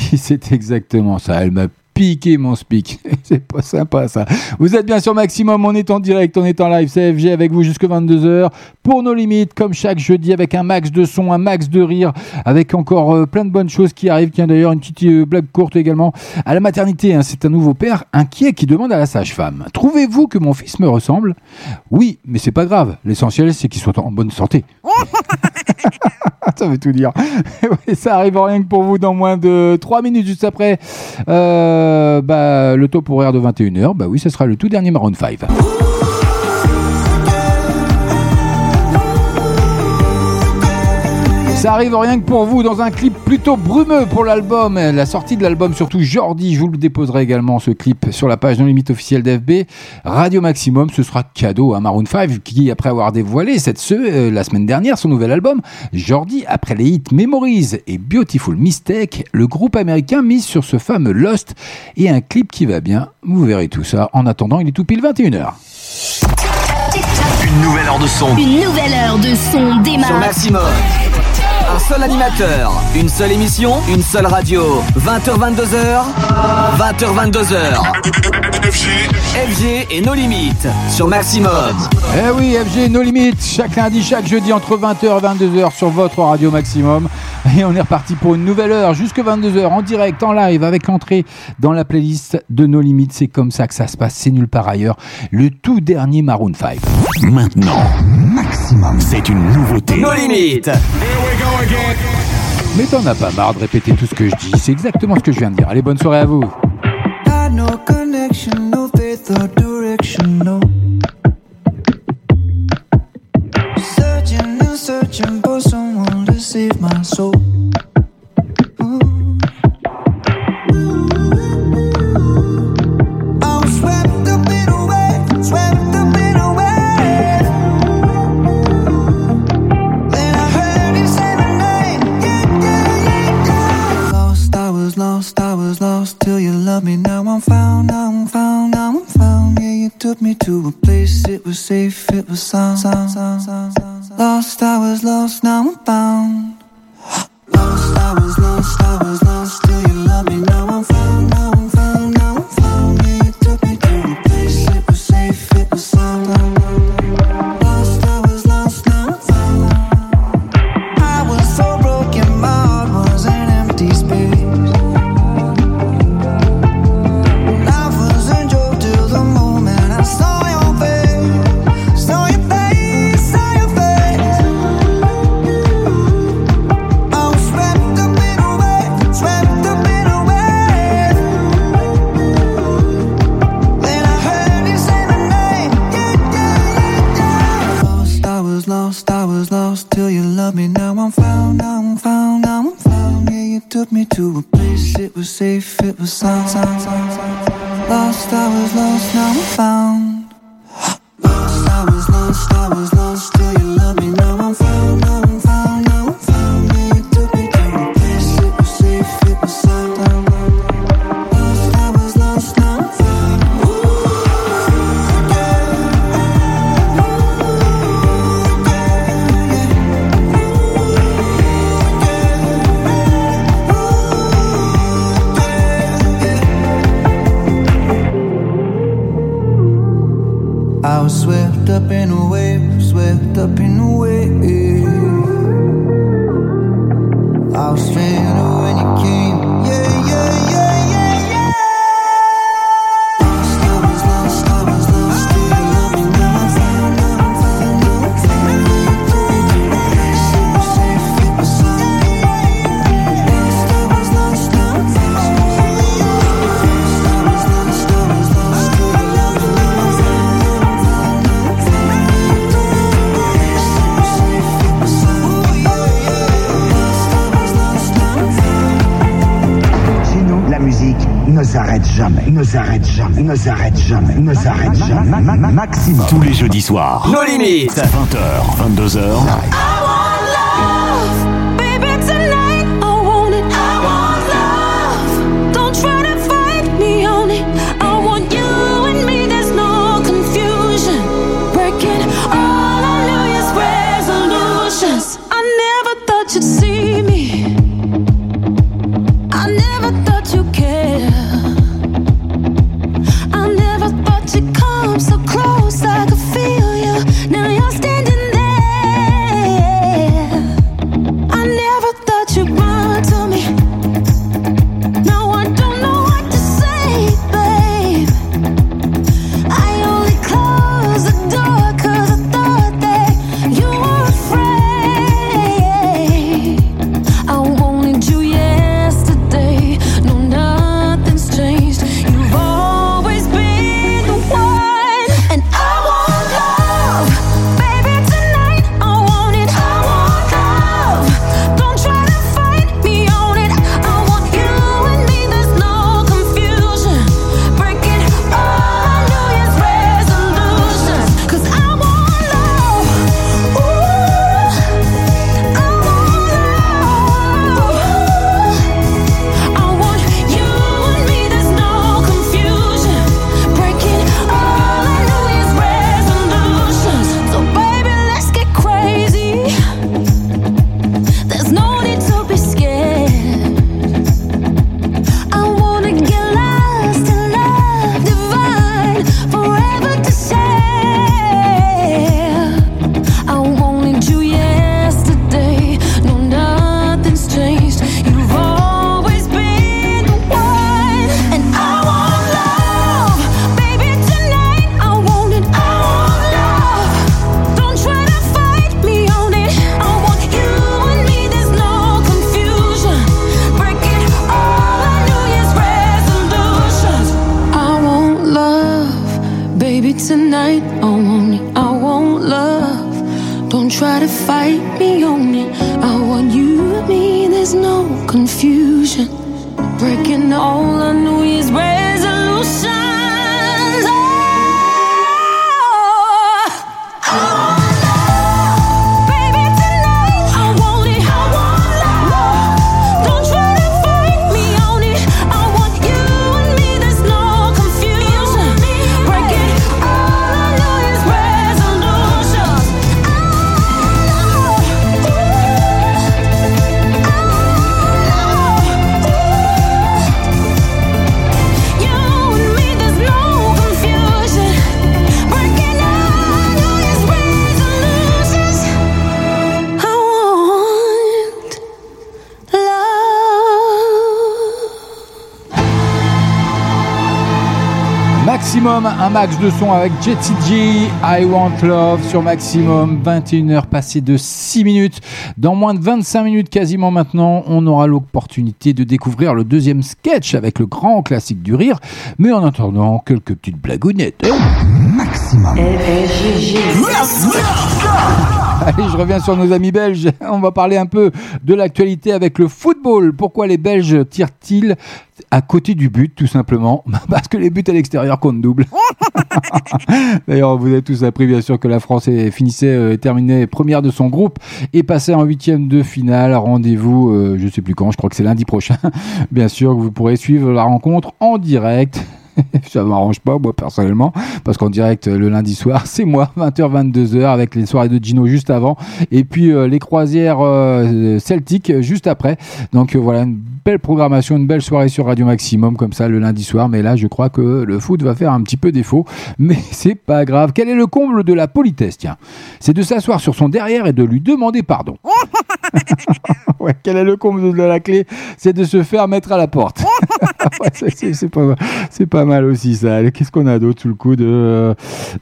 C'est exactement ça. Elle m'a piqué mon speak. C'est pas sympa ça. Vous êtes bien sur Maximum, on est en direct, on est en live CFG avec vous jusque 22h pour nos limites, comme chaque jeudi avec un max de son, un max de rire, avec encore euh, plein de bonnes choses qui arrivent. Tiens d'ailleurs une petite euh, blague courte également. À la maternité, hein, c'est un nouveau père inquiet qui demande à la sage-femme Trouvez-vous que mon fils me ressemble? Oui, mais c'est pas grave. L'essentiel c'est qu'il soit en bonne santé. ça veut tout dire. Ça arrive rien que pour vous dans moins de 3 minutes juste après euh, bah, le top horaire de 21h. Bah oui, ce sera le tout dernier Maroon 5. Ça arrive rien que pour vous dans un clip plutôt brumeux pour l'album. La sortie de l'album, surtout Jordi, je vous le déposerai également ce clip sur la page non limite officielle d'FB. Radio Maximum, ce sera cadeau à Maroon 5 qui, après avoir dévoilé cette euh, la semaine dernière son nouvel album, Jordi, après les hits Memories et Beautiful Mistake, le groupe américain mise sur ce fameux Lost et un clip qui va bien. Vous verrez tout ça. En attendant, il est tout pile 21h. Une nouvelle heure de son. Une nouvelle heure de son démarre. Sur Maximum. Un seul animateur, une seule émission, une seule radio. 20h22h, 20h22h. FG et nos limites sur Maximum. Eh oui, FG et nos limites, chaque lundi, chaque jeudi entre 20h et 22h sur votre radio Maximum. Et on est reparti pour une nouvelle heure, jusque 22h, en direct, en live, avec entrée dans la playlist de nos limites. C'est comme ça que ça se passe, c'est nulle part ailleurs. Le tout dernier Maroon 5. Maintenant, Maximum, c'est une nouveauté. Nos limites. Mais t'en as pas marre de répéter tout ce que je dis, c'est exactement ce que je viens de dire. Allez, bonne soirée à vous. I'm found, I'm found, I'm found. Yeah, you took me to a place, it was safe, it was sound. sound, sound, sound, sound, sound. Lost, I was lost, now I'm found. Lost, I was lost, I was lost, Do you love me. Now I'm found, now I'm safe, it was sound. Lost, I was lost, now I'm found. soir. Nos limites. 20h, 22h. Un max de son avec Jetty G, I Want Love sur Maximum, 21h passées de 6 minutes. Dans moins de 25 minutes quasiment maintenant, on aura l'opportunité de découvrir le deuxième sketch avec le grand classique du rire. Mais en attendant, quelques petites blagounettes. Maximum. Allez, je reviens sur nos amis belges. On va parler un peu de l'actualité avec le football. Pourquoi les Belges tirent-ils à côté du but, tout simplement Parce que les buts à l'extérieur comptent double. D'ailleurs, vous avez tous appris, bien sûr, que la France finissait euh, et terminait première de son groupe et passait en huitième de finale. Rendez-vous, euh, je sais plus quand, je crois que c'est lundi prochain. bien sûr, vous pourrez suivre la rencontre en direct. Ça m'arrange pas, moi, personnellement, parce qu'en direct, euh, le lundi soir, c'est moi, 20h, 22h, avec les soirées de Gino juste avant, et puis euh, les croisières euh, celtiques euh, juste après. Donc euh, voilà, une belle programmation, une belle soirée sur Radio Maximum, comme ça, le lundi soir. Mais là, je crois que le foot va faire un petit peu défaut, mais c'est pas grave. Quel est le comble de la politesse, tiens? C'est de s'asseoir sur son derrière et de lui demander pardon. ouais, quel est le comble de la clé? C'est de se faire mettre à la porte. C'est- pas, pas mal aussi ça. Qu'est-ce qu'on a d'autre sous le coup de euh,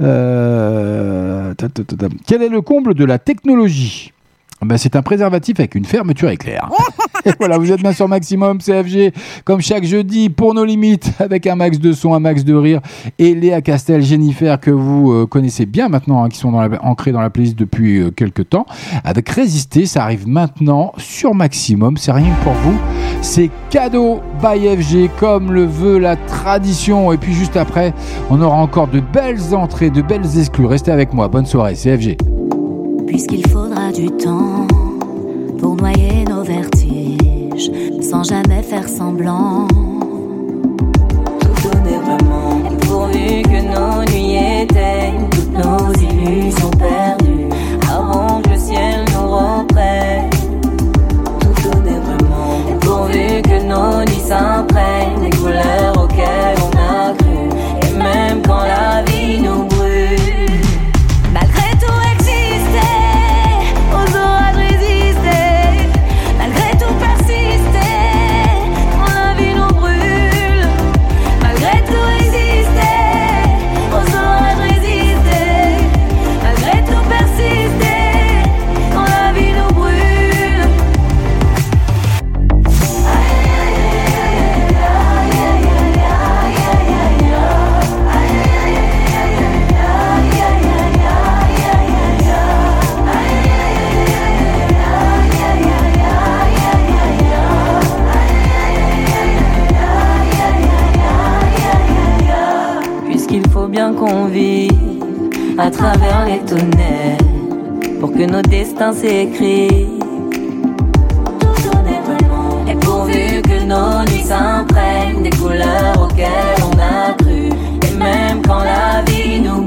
euh. Quel est le comble de la technologie? Ben, c'est un préservatif avec une fermeture éclair. Voilà, vous êtes bien sur Maximum CFG, comme chaque jeudi, pour nos limites, avec un max de son, un max de rire, et Léa Castel, Jennifer, que vous euh, connaissez bien maintenant, hein, qui sont dans la, ancrés dans la playlist depuis euh, quelques temps, avec Résister, ça arrive maintenant sur Maximum, c'est rien que pour vous, c'est cadeau by FG, comme le veut la tradition, et puis juste après, on aura encore de belles entrées, de belles exclus, restez avec moi, bonne soirée, CFG. Puisqu'il faudra du temps pour noyer nos vertiges, sans jamais faire semblant. Tout donner pourvu que nos nuits éteignent toutes nos illusions perdues, avant que le ciel nous reprenne. Tout donner pourvu que nos nuits s'imprègnent des couleurs auxquelles on a cru, et même quand la vie à travers les tonnerres pour que nos destins s'écrivent. Et pourvu que nos nuits s'imprègnent des couleurs auxquelles on a cru, et même quand la vie nous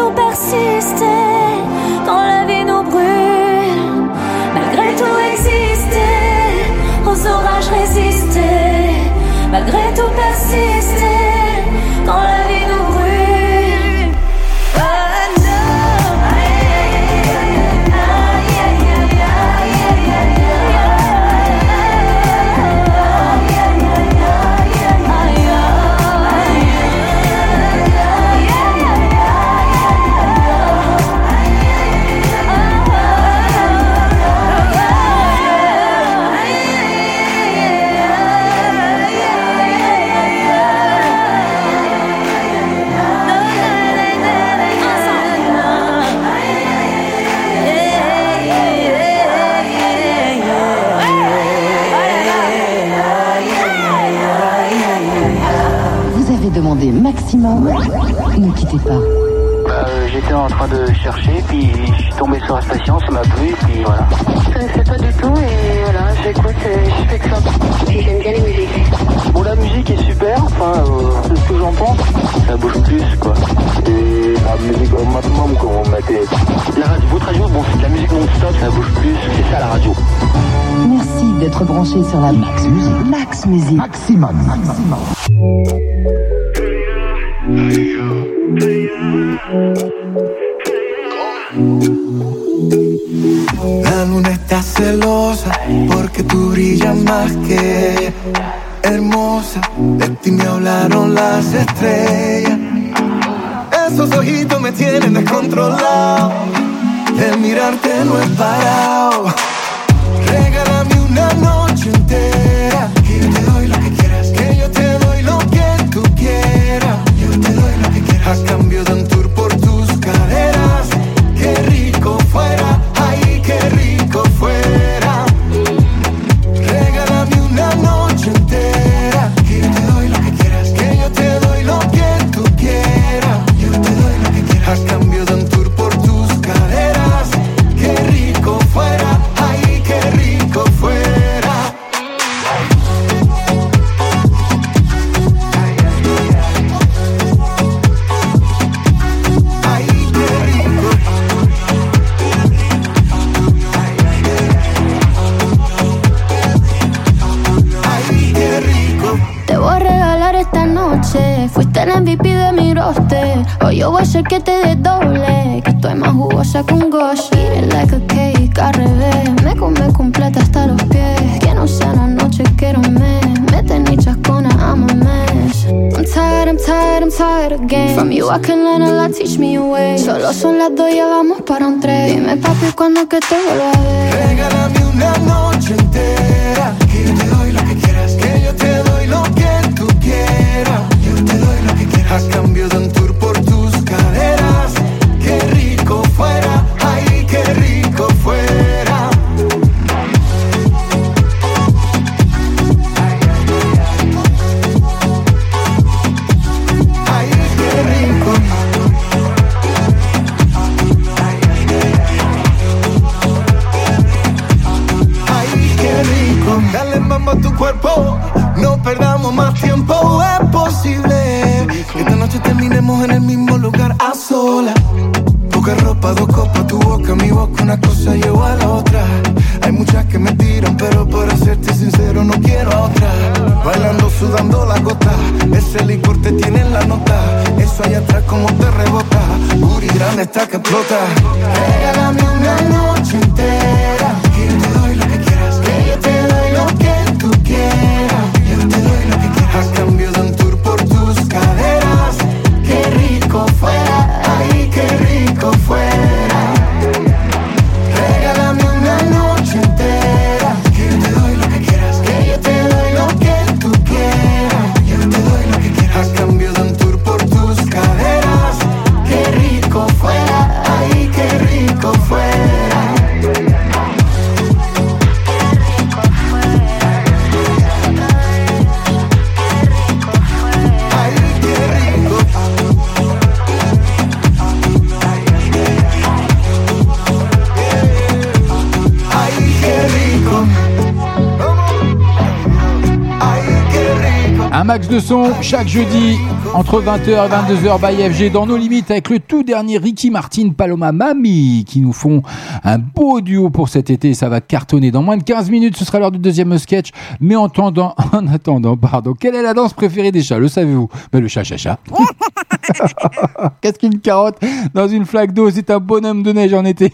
tout persister, quand la vie Pas. Bah, euh, J'étais en train de chercher, puis je suis tombé sur la station, ça m'a plu, puis voilà. Je connaissais pas du tout et voilà, j'écoute et je fais que ça. Et j'aime bien les musiques. Bon, la musique est super, enfin, euh, c'est ce que j'en pense. Ça bouge plus, quoi. Et la musique au maximum, comme on mettait. La radio, votre radio, bon, c'est de la musique non-stop, ça bouge plus, c'est ça la radio. Merci d'être branché sur la Max Musique. Max Musique. Maximum. Maximum. La luna está celosa porque tú brillas más que hermosa. De ti me hablaron las estrellas. Esos ojitos me tienen descontrolado. De mirarte no he parado. Hacer que te desdoble. Que estoy más jugosa que un gosh. Eat it like a cake al revés. Me come completa hasta los pies. Que no sea una noche, quiero un mes. Me tenés chascona, I'm a mess. I'm tired, I'm tired, I'm tired again. From you I can learn a lot, teach me a way. Solo son las dos, ya vamos para un tres. Dime papi, cuando que te vuelva a ver. Poca ropa, dos copas, tu boca, mi boca, una cosa lleva a la otra. Hay muchas que me tiran, pero por hacerte sincero no quiero a otra. Bailando, sudando la gota, ese licor te tiene en la nota. Eso allá atrás como te rebota. Booty grande está que explota. Regálame una noche entera. Max de son chaque jeudi Entre 20h et 22h by FG dans nos limites avec le tout dernier Ricky Martin Paloma Mami qui nous font un beau duo pour cet été. Ça va cartonner dans moins de 15 minutes. Ce sera l'heure du deuxième sketch. Mais en attendant, en attendant, pardon, quelle est la danse préférée des chats? Le savez-vous? Ben, Le chat chat chat. Qu'est-ce qu'une carotte dans une flaque d'eau? C'est un bonhomme de neige en été.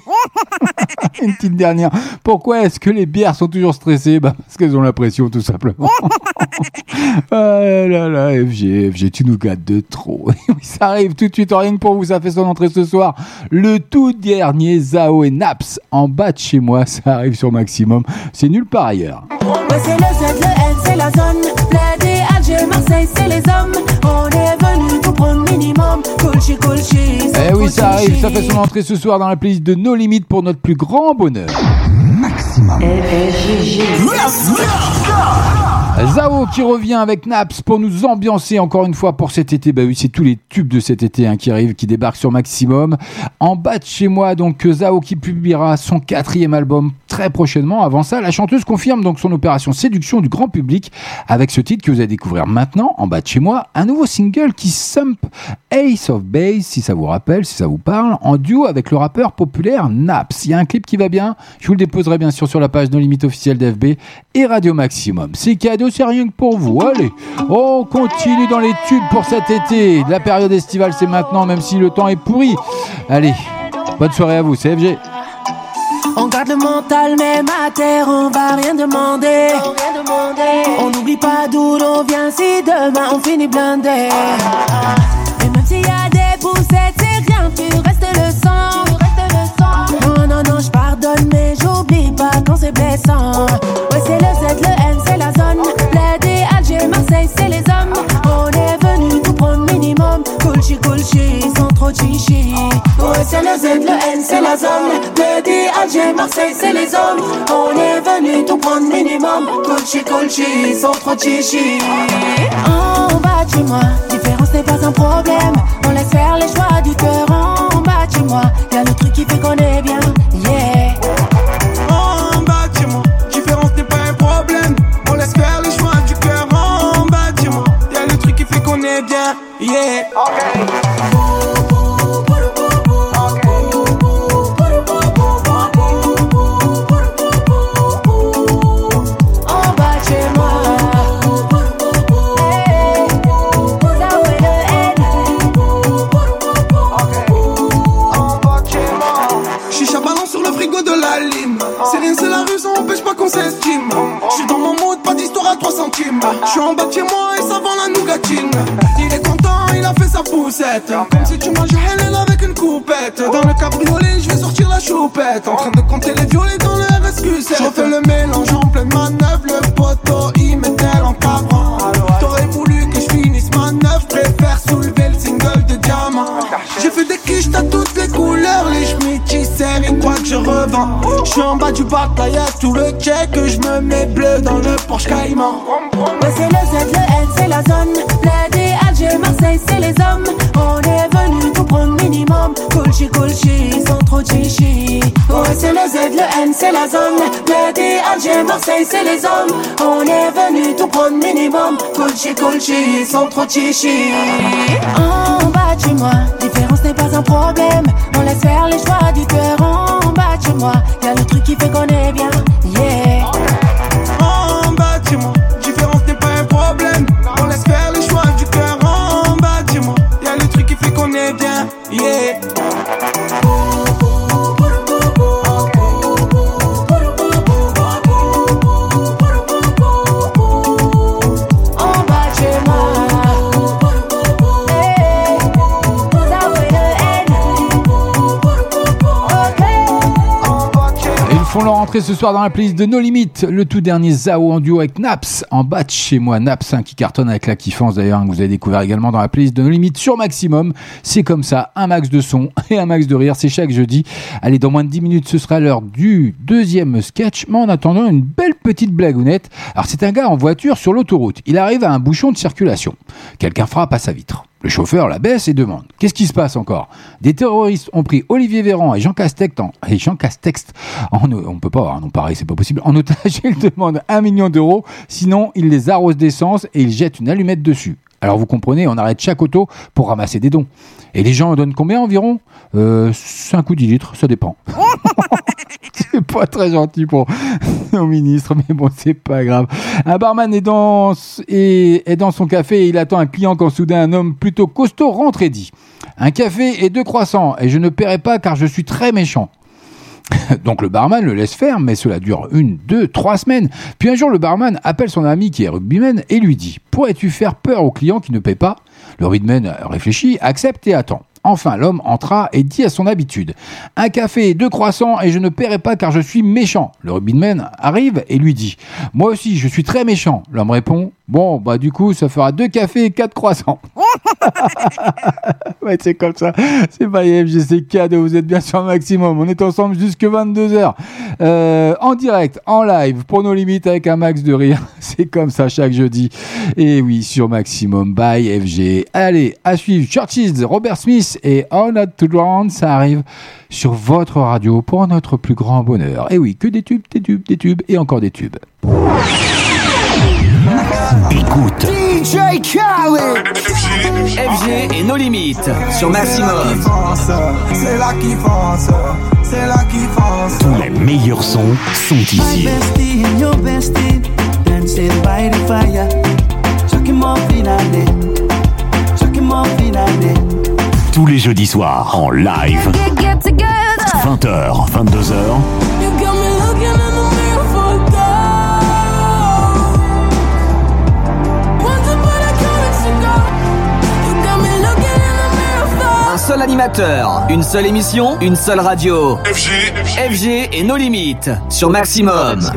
une petite dernière. Pourquoi est-ce que les bières sont toujours stressées? Bah, Parce qu'elles ont la pression tout simplement. Ah là là, FG, FG, tu nous gâtes de trop. ça arrive tout de suite, rien que pour vous, ça fait son entrée ce soir. Le tout dernier Zao et Naps en bas de chez moi, ça arrive sur Maximum. C'est nulle part ailleurs. Ouais, c'est le Z, le N, c'est la zone. Plaidé, Alger, Marseille, c'est les hommes. On est venu pour prendre minimum. Colchi, colchi. Eh oui, ça arrive, ça fait son entrée ce soir dans la playlist de No Limites pour notre plus grand bonheur. Maximum. Zao qui revient avec Naps pour nous ambiancer encore une fois pour cet été. Bah oui, c'est tous les tubes de cet été hein, qui arrivent, qui débarquent sur Maximum. En bas de chez moi, donc Zao qui publiera son quatrième album très prochainement. Avant ça, la chanteuse confirme donc son opération séduction du grand public avec ce titre que vous allez découvrir maintenant. En bas de chez moi, un nouveau single qui sump Ace of Base, si ça vous rappelle, si ça vous parle, en duo avec le rappeur populaire Naps. Il y a un clip qui va bien. Je vous le déposerai bien sûr sur la page No Limite officielle d'FB et Radio Maximum. C'est cadeau c'est rien que pour vous. Allez, on continue dans les tubes pour cet été. La période estivale, c'est maintenant, même si le temps est pourri. Allez, bonne soirée à vous, c'est FG. On garde le mental même à terre, on va rien demander. On n'oublie pas d'où l'on vient si demain on finit blindé. Et même s'il y a des poussettes, c'est rien, tu restes le sang. Non, non, non, je pardonne, mais j'oublie pas quand c'est blessant. Ouais, c'est le Z, le N, c'est la zone. Plaidé, Alger, Marseille, c'est les hommes. On est venu tout prendre minimum. Kulchi, kulchi, sans trop de chichi. Ouais, c'est le Z, le N, c'est la zone. Plaidé, Alger, Marseille, c'est les hommes. On est venu tout prendre minimum. Kulchi, kulchi, sans trop de chichi. En bas de chez moi, différence n'est pas un problème. On laisse faire les choix du cœur en bas de chez moi. Y'a le truc qui fait qu'on est bien, yeah. En bas de chez moi, différence n'est pas un problème. On laisse faire le choix du cœur en bas de chez moi. Y'a le truc qui fait qu'on est bien, yeah. La zone. Alger, Marseille, c'est les hommes. On est venu tout prendre minimum. Kulchi, kulchi, sans trop chichi. En bas de moi, différence n'est pas un problème. On laisse faire les choix du cœur en bas de chez moi. Y'a le truc qui fait qu'on est bien, ce soir dans la playlist de No Limites, le tout dernier Zao en duo avec Naps, en bas de chez moi. Naps hein, qui cartonne avec la kiffance d'ailleurs, hein, que vous avez découvert également dans la playlist de No Limites sur Maximum. C'est comme ça, un max de son et un max de rire, c'est chaque jeudi. Allez, dans moins de 10 minutes, ce sera l'heure du deuxième sketch, mais en attendant, une belle petite blagounette. Alors c'est un gars en voiture sur l'autoroute, il arrive à un bouchon de circulation. Quelqu'un frappe à sa vitre. Le chauffeur la baisse et demande Qu'est-ce qui se passe encore? Des terroristes ont pris Olivier Véran et Jean Castex en, et Jean Castex on peut pas, hein, non pareil, c'est pas possible. En otage, ils demandent un million d'euros, sinon ils les arrosent d'essence et ils jettent une allumette dessus. Alors vous comprenez, on arrête chaque auto pour ramasser des dons. Et les gens en donnent combien environ? Euh, 5 ou 10 litres, ça dépend. c'est pas très gentil pour nos ministres, mais bon, c'est pas grave. Un barman est dans, est dans son café et il attend un client quand soudain un homme plutôt costaud rentre et dit Un café et deux croissants, et je ne paierai pas car je suis très méchant. Donc le barman le laisse faire, mais cela dure une, deux, trois semaines. Puis un jour, le barman appelle son ami qui est rugbyman et lui dit Pourrais-tu faire peur aux clients qui ne paient pas? Le rugbyman réfléchit, accepte et attend. Enfin, l'homme entra et dit à son habitude Un café deux croissants et je ne paierai pas car je suis méchant. Le rugbyman arrive et lui dit Moi aussi, je suis très méchant. L'homme répond Bon, bah du coup, ça fera deux cafés et quatre croissants. ouais, c'est comme ça. C'est pas IFG, c'est cadeau. Vous êtes bien sur maximum. On est ensemble jusque 22h. Euh, en direct, en live, pour nos limites avec un max de rire. C'est comme ça chaque jeudi. Et oui, sur maximum by FG. Allez, à suivre Churches, Robert Smith et On Not to Drown. Ça arrive sur votre radio pour notre plus grand bonheur. Et oui, que des tubes, des tubes, des tubes et encore des tubes. Écoute. DJ Khaled FG et nos limites sur Maximum. C'est là qui fonce, c'est là qui fonce. Tous les meilleurs sons sont My ici. bestie and your bestie dancing by the fire. Tous les jeudis soirs en live. Get, get together. 20h, 22h. You got me looking seul animateur, une seule émission, une seule radio. FG, FG et nos limites sur Maximum. I'm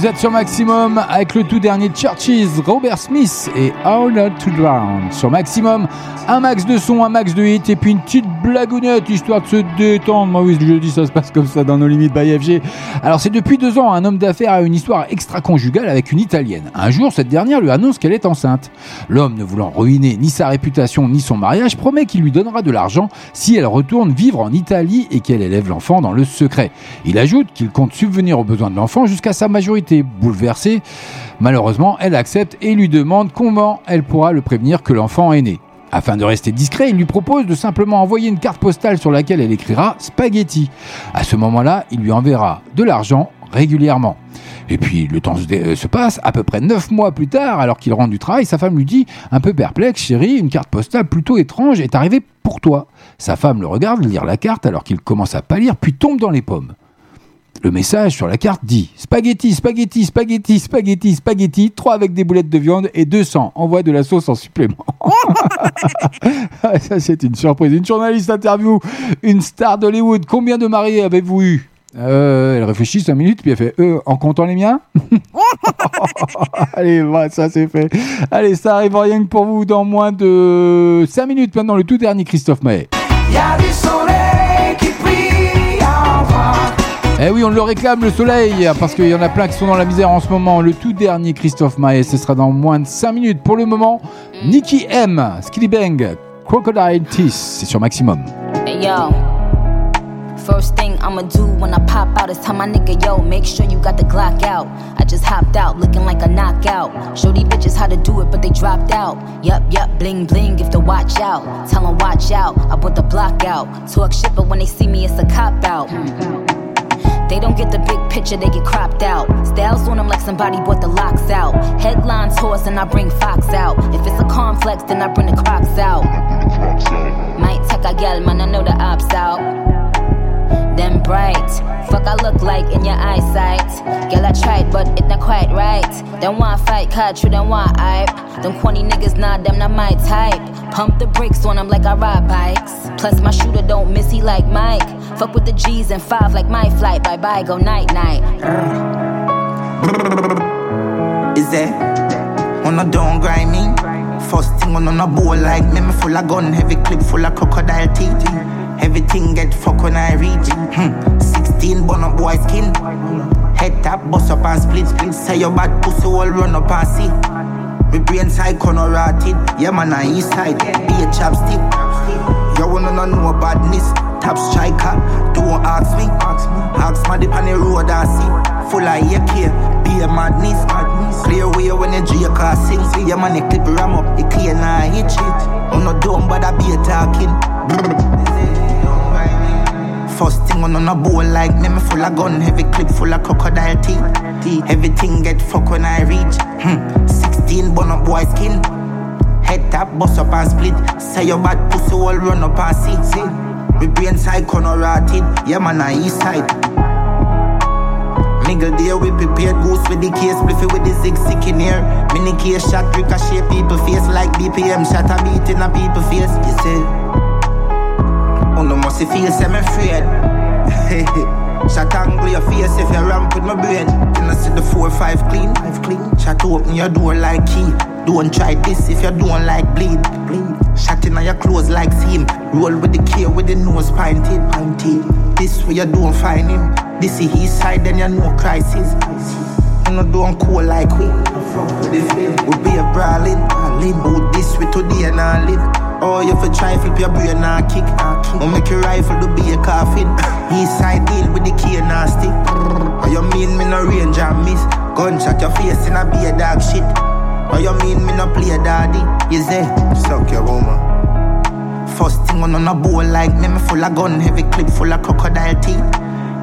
Vous êtes sur Maximum avec le tout dernier Churches, Robert Smith et How Not to Drown. Sur Maximum, un max de son, un max de hit et puis une petite blagounette histoire de se détendre. Moi, oui, le jeudi, ça se passe comme ça dans nos limites by FG. Alors, c'est depuis deux ans, un homme d'affaires a une histoire extra-conjugale avec une italienne. Un jour, cette dernière lui annonce qu'elle est enceinte. L'homme, ne voulant ruiner ni sa réputation ni son mariage, promet qu'il lui donnera de l'argent si elle retourne vivre en Italie et qu'elle élève l'enfant dans le secret. Il ajoute qu'il compte subvenir aux besoins de l'enfant jusqu'à sa majorité. Bouleversée, malheureusement, elle accepte et lui demande comment elle pourra le prévenir que l'enfant est né. Afin de rester discret, il lui propose de simplement envoyer une carte postale sur laquelle elle écrira spaghetti. À ce moment-là, il lui enverra de l'argent régulièrement. Et puis le temps se, se passe, à peu près neuf mois plus tard, alors qu'il rentre du travail, sa femme lui dit, un peu perplexe, chérie, une carte postale plutôt étrange est arrivée pour toi. Sa femme le regarde lire la carte alors qu'il commence à pâlir, puis tombe dans les pommes. Le message sur la carte dit spaghetti, spaghetti, spaghetti, spaghetti, spaghetti, 3 avec des boulettes de viande et 200. Envoie de la sauce en supplément. Ah, Ça, c'est une surprise. Une journaliste interview une star d'Hollywood. Combien de mariés avez-vous eu? Euh, Elle réfléchit 5 minutes, puis elle fait euh, en comptant les miens? Allez, voilà, ça c'est fait. Allez, ça arrive rien que pour vous dans moins de 5 minutes maintenant, le tout dernier Christophe Maé. Y'a du soleil Eh oui, on le réclame le soleil, parce qu'il y en a plein qui sont dans la misère en ce moment. Le tout dernier Christophe Maé, ce sera dans moins de 5 minutes. Pour le moment, Nicky M, Skilly Bang, Crocodile Teeth, c'est sur maximum. Hey yo. First thing I'ma do when I pop out is tell my nigga, yo, make sure you got the Glock out. I just hopped out looking like a knockout. Show these bitches how to do it, but they dropped out. Yup, yup, bling bling, if to watch out. Tell 'em watch out, I put the block out. Talk shit, but when they see me, it's a cop out. They don't get the big picture, they get cropped out. Styles on them like somebody bought the locks out. Headlines horse and I bring Fox out. If it's a complex, then I bring the crocs out. Might take a gal, man, I know the ops out. Them bright, fuck I look like in your eyesight. Girl, I tried, but it not quite right. Don't want fight, catch you, them want hype. Them corny niggas, nah, them not my type. Pump the brakes on them like I ride bikes. Plus, my shooter don't miss, he like Mike. Fuck with the G's and five like my flight. Bye bye, go night night. Is that On a don't grind me. First thing on a bowl like me, me full of gun, heavy clip full of crocodile teeth. Everything get fuck when I reach. Hmm. 16 bun up boy skin. Head tap, bust up and split split. Say your bad pussy all run up and see. Me brain side corner rotted. Yeah man, I east side. Be a chapstick. You wanna know no badness. Top striker, don't ask me. Ask my dip on the road I see. Full of AK, be a madness. Clear way when the J car sing. See your the clip ram up, the clear now hit shit. On no dumb, but I be talking. First thing on a bowl like me, me full of gun, heavy clip full of crocodile teeth. Everything get fuck when I reach. Hmm. 16 bun up boy skin. Head tap, bust up and split. Say your bad pussy all run up and see. see. Me brain side corner rotted. Yeah man, I east side. Nigga there we prepared goose with the case. Spliffy with the zig sick in here. Mini case shot ricochet people face Like BPM shot a beat in a people face. You see? Oh no must feel me afraid Shot angle your face if you ramp with my brain See the four five clean Five clean. Shot open your door like key. Don't try this if you don't like bleed Bleed. Shot in your clothes like seam. Roll with the K with the nose pinted Pinted This way you don't find him. This is his side then you know crisis. You know don't cool like we. We be a brawling Who this way today and I live Oh, you for try flip your brain and kick. Or make your rifle to be a coffin. East side deal with the key and a stick. Or you mean me no range and miss? Gunshot your face and I be a dog shit. Or you mean me no play a daddy? You say, suck your woman. First thing on a bowl like me, me full of gun, heavy clip full of crocodile teeth.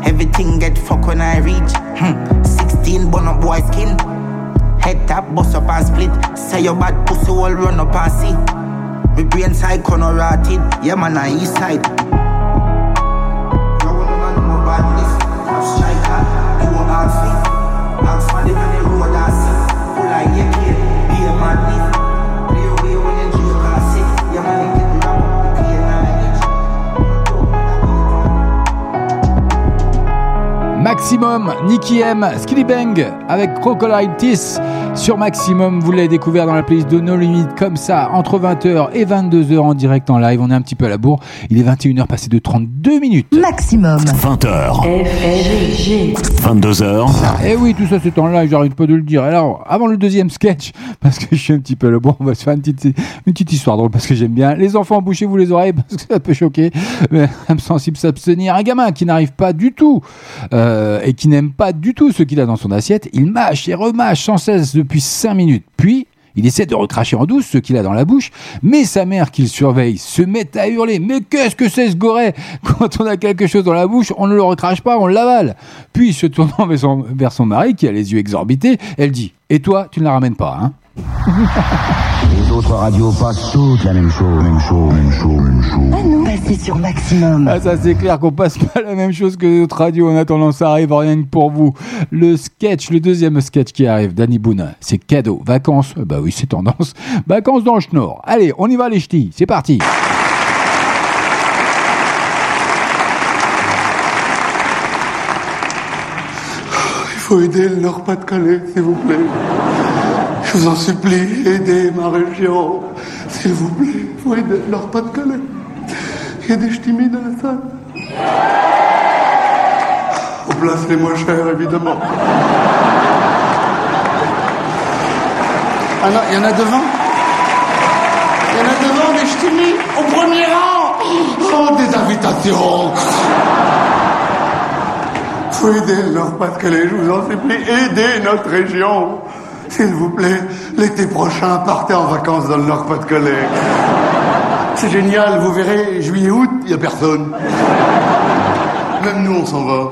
Everything get fuck when I reach. Hmm. 16 bun up boy skin. Head tap, bust up and split. Say your bad pussy all run up and see. Me brain side east side. Maximum, Nicky M, Skilly Bang avec Crocodile sur Maximum. Vous l'avez découvert dans la playlist de No Limit comme ça entre 20h et 22h en direct en live. On est un petit peu à la bourre. Il est 21h passé de 32 minutes. Maximum. 20h. 22h. Et oui, tout ça c'est en live, j'arrête pas de le dire. Alors, avant le deuxième sketch, parce que je suis un petit peu à la bourre, on va se faire une petite, une petite histoire drôle parce que j'aime bien. Les enfants, bouchez-vous les oreilles parce que ça peut choquer. Mais âme sensible s'abstenir. Un gamin qui n'arrive pas du tout euh, et qui n'aime pas du tout ce qu'il a dans son assiette, il mâche et remâche sans cesse depuis 5 minutes. Puis, il essaie de recracher en douce ce qu'il a dans la bouche, mais sa mère qu'il surveille se met à hurler. Mais qu'est-ce que c'est ce goret Quand on a quelque chose dans la bouche, on ne le recrache pas, on l'avale. Puis, se tournant vers son, vers son mari, qui a les yeux exorbités, elle dit Et toi, tu ne la ramènes pas, hein? Les autres radios passent toutes la même chose, même chose, même chose, même chose. À nous, passez sur Maximum. Ah, ça c'est clair qu'on passe pas la même chose que les autres radios. En attendant, ça arrive rien que pour vous. Le sketch, le deuxième sketch qui arrive, Danny Boone, c'est cadeau. Vacances, euh, bah oui, c'est tendance. Vacances dans le Schnorr. Allez, on y va les ch'tis, c'est parti. Il faut aider le Nord-Pas-de-Calais, s'il vous plaît. Je vous en supplie, aidez ma région. S'il vous plaît, il faut aider le Nord-Pas-de-Calais. Il y a des ch'timis dans la salle. Aux places les moins chères, évidemment. Ah non, il y en a devant Il y en a devant des ch'timis au premier rang Oh, des invitations Faut aider le Nord-Pas-de-Calais, je vous en supplie, aidez notre région. S'il vous plaît, l'été prochain, partez en vacances dans le Nord-Pas-de-Calais. C'est génial, vous verrez, juillet-août, il n'y a personne. Même nous, on s'en va.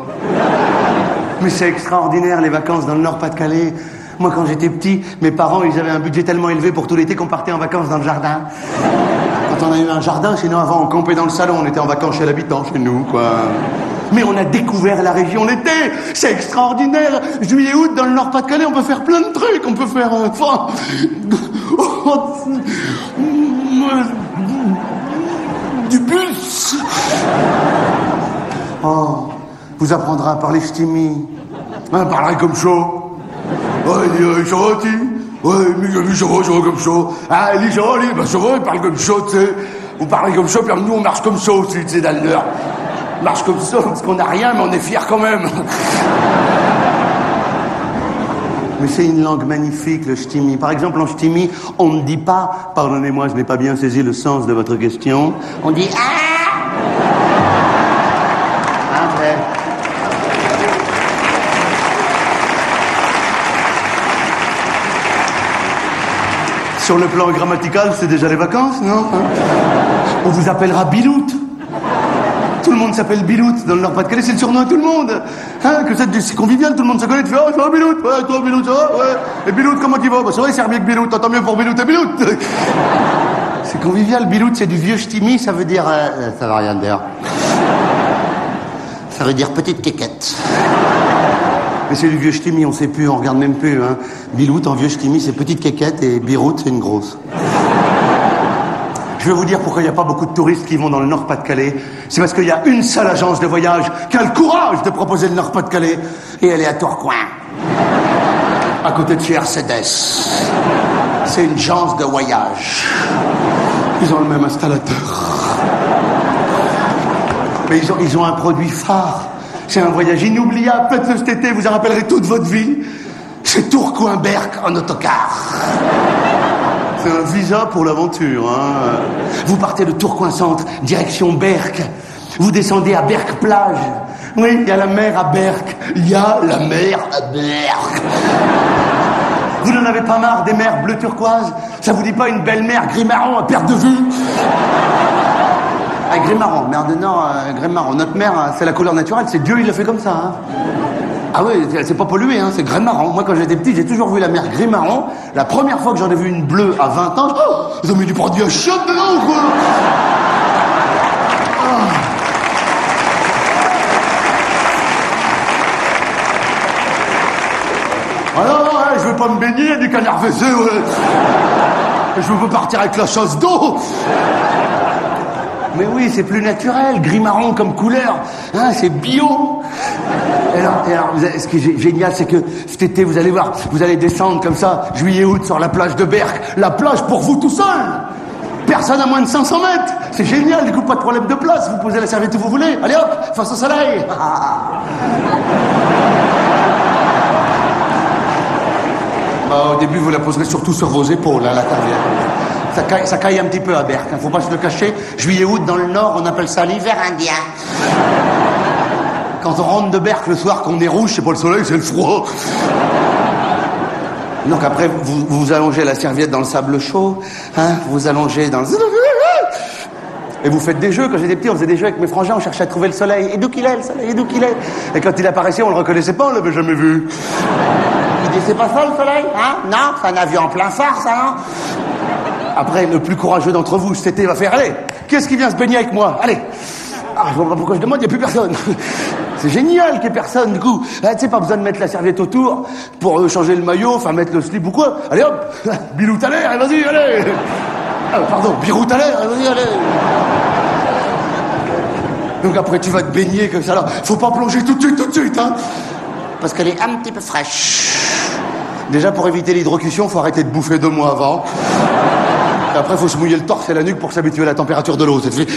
Mais c'est extraordinaire les vacances dans le Nord-Pas-de-Calais. Moi, quand j'étais petit, mes parents, ils avaient un budget tellement élevé pour tout l'été qu'on partait en vacances dans le jardin. Quand on a eu un jardin, sinon avant, on campait dans le salon, on était en vacances chez l'habitant, chez nous, quoi. Mais on a découvert la région l'été, c'est extraordinaire. Juillet-août, dans le Nord-Pas-de-Calais, on peut faire plein de trucs, on peut faire... euh, enfin, du bus. Oh, vous apprendrez à parler ch'timi. Hein, parlerai comme chaud. Ouais, il est. Ouais, mais est chaud, chaud comme chaud. Ah, il est joli, bah il parle comme chaud, tu sais. Vous parlez comme chaud, puis nous on marche comme chaud aussi, tu sais, dans le. Marche comme ça, parce qu'on n'a rien, mais on est fiers quand même. Mais c'est une langue magnifique, le ch'timi. Par exemple, en ch'timi, on ne dit pas, pardonnez-moi, je n'ai pas bien saisi le sens de votre question, on dit Ah Hein, frère Sur le plan grammatical, c'est déjà les vacances, non Hein? On vous appellera Bilout. Tout le monde s'appelle Bilout dans le Nord-Pas-de-Calais, c'est le surnom à tout le monde. Hein, que c'est convivial, tout le monde se connaît, tu fais Oh, ça va Bilout? Ouais, toi Bilout, ça va Ouais. Et Bilout, comment tu vas? Bah, c'est vrai, c'est mieux que Bilout, tant mieux pour Bilout et Bilout. C'est convivial, Bilout, c'est du vieux ch'timi, ça veut dire. euh, euh, ça va rien dire. Ça veut dire petite quéquette. Mais c'est du vieux ch'timi, on sait plus, on regarde même plus. Hein. Bilout en vieux ch'timi, c'est petite quéquette et Birout, c'est une grosse. Je vais vous dire pourquoi il n'y a pas beaucoup de touristes qui vont dans le Nord-Pas-de-Calais. C'est parce qu'il y a une seule agence de voyage qui a le courage de proposer le Nord-Pas-de-Calais. Et elle est à Tourcoing. À côté de chez Mercedes. C'est une agence de voyage. Ils ont le même installateur. Mais ils ont, ils un produit phare. C'est un voyage inoubliable. Faites-le cet été, vous en rappellerez toute votre vie. C'est Tourcoing-Berck en autocar. C'est un visa pour l'aventure. Hein. Vous partez de Tourcoing Centre, direction Berck. Vous descendez à Berck Plage. Oui, il y a la mer à Berck. Il y a la mer à Berck. Vous n'en avez pas marre des mers bleu turquoise Ça vous dit pas une belle mer gris-marron à perte de vue? Ah, gris-marron, mer du Nord, euh, gris-marron. Notre mer, euh, c'est la couleur naturelle, c'est Dieu, il le fait comme ça. hein. Ah oui, c'est- pas pollué, hein, c'est gris-marron. Moi, quand j'étais petit, j'ai toujours vu la mer gris-marron. La première fois que j'en ai vu une bleue à 20 ans, oh, ils ont mis du produit à choc dedans ou quoi Ah non, non, ouais, je veux pas me baigner, il du canard fessé, ouais. Je veux pas partir avec la chasse d'eau. Mais oui, c'est plus naturel, gris-marron comme couleur. Hein, c'est bio. Et alors, ce qui est gé- génial, c'est que cet été, vous allez voir, vous allez descendre comme ça, juillet-août, sur la plage de Berck. La plage pour vous tout seul. Personne à moins de 500 mètres. C'est génial, du coup, pas de problème de place. Vous posez la serviette où vous voulez. Allez hop, face au soleil. Bah, au début, vous la poserez surtout sur vos épaules, hein, la carrière. Ça caille, un petit peu à Berck, hein, faut pas se le cacher. Juillet-août, dans le nord, on appelle ça l'hiver indien. Quand on rentre de Berck le soir, qu'on est rouge, c'est pas le soleil, c'est le froid. Donc après, vous vous, allongez la serviette dans le sable chaud, hein, vous vous allongez dans le... Et vous faites des jeux. Quand j'étais petit, on faisait des jeux avec mes frangins, on cherchait à trouver le soleil. Et d'où qu'il est, le soleil Et d'où qu'il est Et quand il apparaissait, on le reconnaissait pas, on l'avait jamais vu. Il dit, c'est pas ça le soleil Hein? Non C'est un avion en plein phare, ça, non Après, le plus courageux d'entre vous, cet été, va faire, allez, qu'est-ce qui vient se baigner avec moi? Allez ah, je vois pas pourquoi je demande, il n'y a plus personne. C'est génial qu'il n'y ait personne, du coup. Ah, tu sais, pas besoin de mettre la serviette autour pour euh, changer le maillot, enfin mettre le slip ou quoi. Allez hop Bilou à l'air, vas-y, allez ah, Pardon, Birou à l'air, vas-y, allez Donc après, tu vas te baigner comme ça, là. Faut pas plonger tout de suite, tout de suite, hein Parce qu'elle est un petit peu fraîche. Déjà, pour éviter l'hydrocution, faut arrêter de bouffer deux mois avant. Après, faut se mouiller le torse et la nuque pour s'habituer à la température de l'eau. Fait...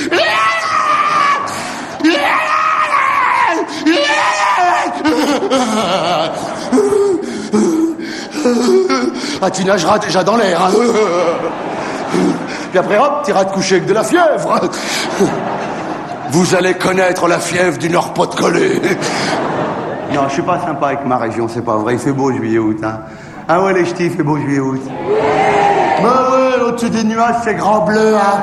Ah, tu nageras déjà dans l'air. hein. Puis après, hop, t'iras te coucher avec de la fièvre. Vous allez connaître la fièvre du Nord-Pas-de-Calais. Non, je suis pas sympa avec ma région, c'est pas vrai. Il fait beau juillet-août. Hein. Ah ouais, les ch'tis, il fait beau juillet-août. Bah ouais, au-dessus des nuages, c'est grand bleu. Hein.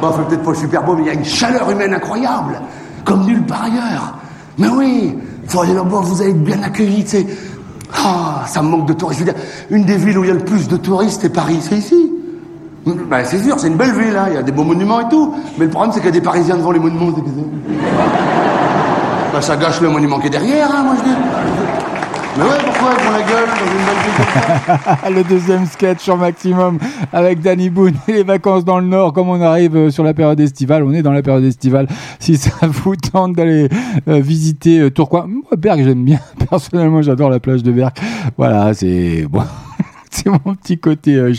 Bon, fait peut-être pas super beau, mais il y a une chaleur humaine incroyable. Comme nulle part ailleurs. Mais oui, vous allez être bien accueillis, tu sais. Ah, ça me manque de touristes. Une des villes où il y a le plus de touristes, c'est Paris, c'est ici. Ben, c'est sûr, c'est une belle ville, hein. il y a des beaux monuments et tout. Mais le problème, c'est qu'il y a des Parisiens devant les monuments. c'est. Ben, ça gâche le monument qui est derrière, hein, moi je dis. Le deuxième sketch sur Maximum avec Danny Boone et les vacances dans le Nord. Comme on arrive euh, sur la période estivale, on est dans la période estivale. Si ça vous tente d'aller euh, visiter euh, Tourcoing, moi, Berck, j'aime bien. Personnellement, j'adore la plage de Berck. Voilà, c'est bon. C'est mon petit côté euh.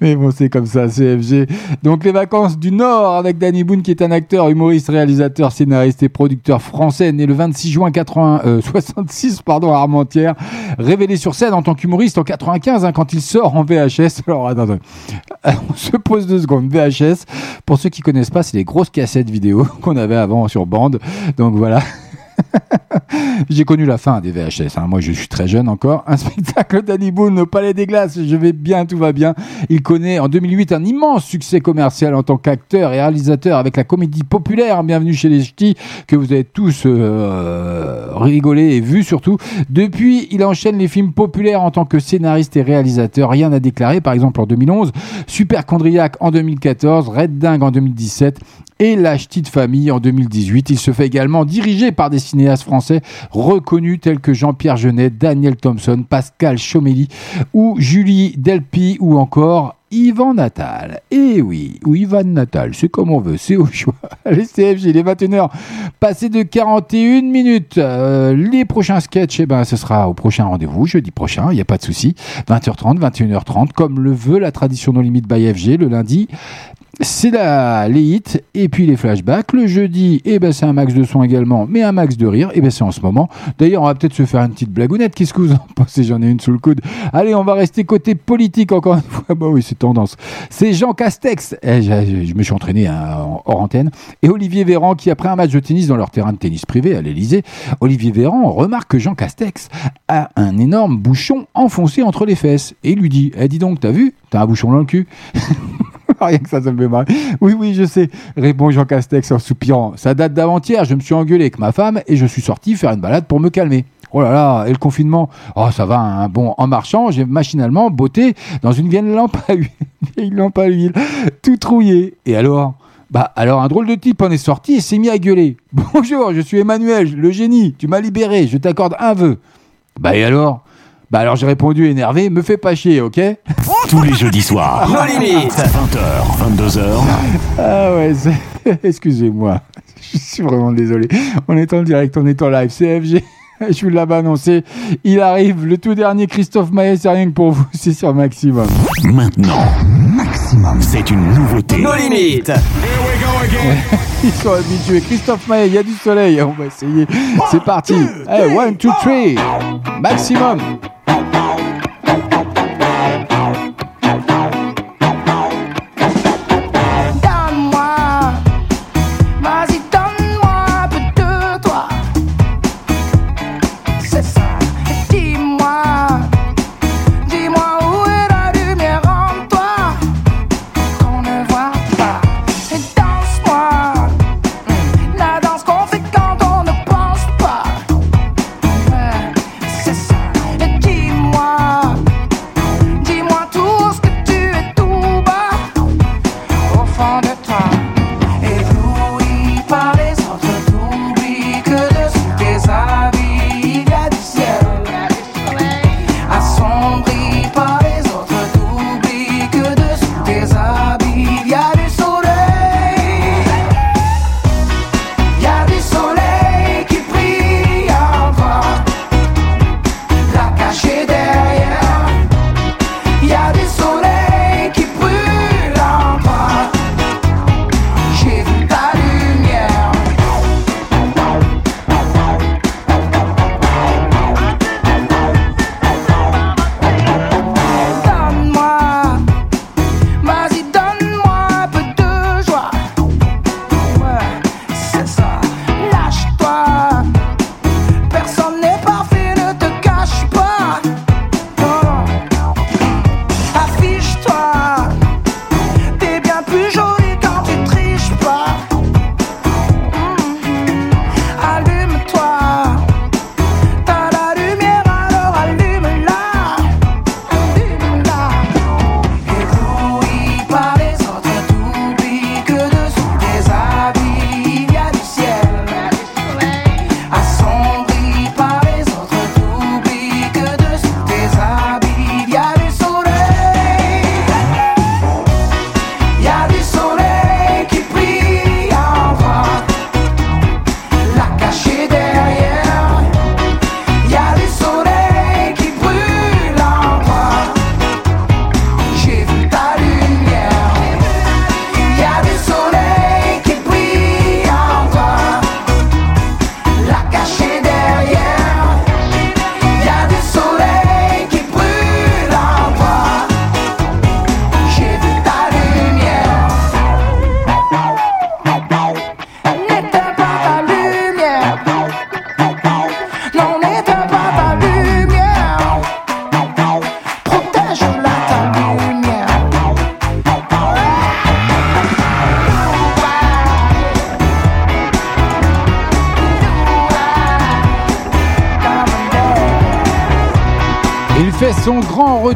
Mais bon, c'est comme ça, CFG. Donc, les vacances du Nord avec Danny Boone, qui est un acteur, humoriste, réalisateur, scénariste et producteur français, né le 26 juin 80, euh, 66, pardon, à Armentières. Révélé sur scène en tant qu'humoriste en 95, hein, quand il sort en VHS. Alors, attends. on se pose deux secondes. VHS, pour ceux qui connaissent pas, c'est les grosses cassettes vidéo qu'on avait avant sur bande. Donc, voilà. J'ai connu la fin des VHS. hein. Moi, je suis très jeune encore. Un spectacle d'Annie Boone au Palais des Glaces. Je vais bien, tout va bien. Il connaît en 2008 un immense succès commercial en tant qu'acteur et réalisateur avec la comédie populaire Bienvenue chez les Ch'tis que vous avez tous euh, rigolé et vu surtout. Depuis, il enchaîne les films populaires en tant que scénariste et réalisateur. Rien à déclarer. Par exemple, en 2011, Super Chondriac en 2014, Red Dingue en 2017 et La Petite Famille en 2018. Il se fait également diriger par des cinéastes français reconnus tels que Jean-Pierre Jeunet, Daniel Thompson, Pascal Chomelly ou Julie Delpy ou encore Yvan Natal. Et oui, ou Ivan Natal, c'est comme on veut, c'est au choix. Allez, CFG, les 21h, passé de 41 minutes. Euh, les prochains sketchs, eh ben, ce sera au prochain rendez-vous, jeudi prochain, il n'y a pas de souci. 20h30, 21h30, comme le veut la tradition non limite by FG, le lundi. C'est la, les hits et puis les flashbacks. Le jeudi, eh ben, c'est un max de son également, mais un max de rire. Et ben, c'est en ce moment. D'ailleurs, on va peut-être se faire une petite blagounette. Qu'est-ce que vous en pensez? J'en ai une sous le coude. Allez, on va rester côté politique encore une fois. Bah oui, c'est tendance. C'est Jean Castex. Eh, je me suis entraîné hein, hors antenne. Et Olivier Véran qui, après un match de tennis dans leur terrain de tennis privé à l'Elysée, Olivier Véran remarque que Jean Castex a un énorme bouchon enfoncé entre les fesses. Et lui dit, eh, dis donc, t'as vu? T'as un bouchon dans le cul Rien que ça, ça me fait marrer. Oui, oui, je sais. Répond Jean Castex en soupirant. Ça date d'avant-hier. Je me suis engueulé avec ma femme et je suis sorti faire une balade pour me calmer. Oh là là, et le confinement? Oh, ça va, un bon. En marchant, j'ai machinalement botté dans une vieille lampe à huile, vieille lampe à huile, tout trouillé. Et alors? Bah, alors un drôle de type en est sorti et s'est mis à gueuler. Bonjour, je suis Emmanuel, le génie. Tu m'as libéré, je t'accorde un vœu. Bah, et alors? Bah alors j'ai répondu énervé, me fais pas chier, ok? Tous les jeudis soirs. Nos limites. 20h, 22h. Ah ouais, excusez-moi. Je suis vraiment désolé. On est en direct, on est en live. CFG, je vous l'avais annoncé. Il arrive, le tout dernier Christophe Maé, c'est rien que pour vous, c'est sur Maximum. Maintenant, c'est une nouveauté. Nos limites. Ils sont habitués. Christophe Maé, il y a du soleil. On va essayer. C'est parti. Hey, one, two, three. Maximum.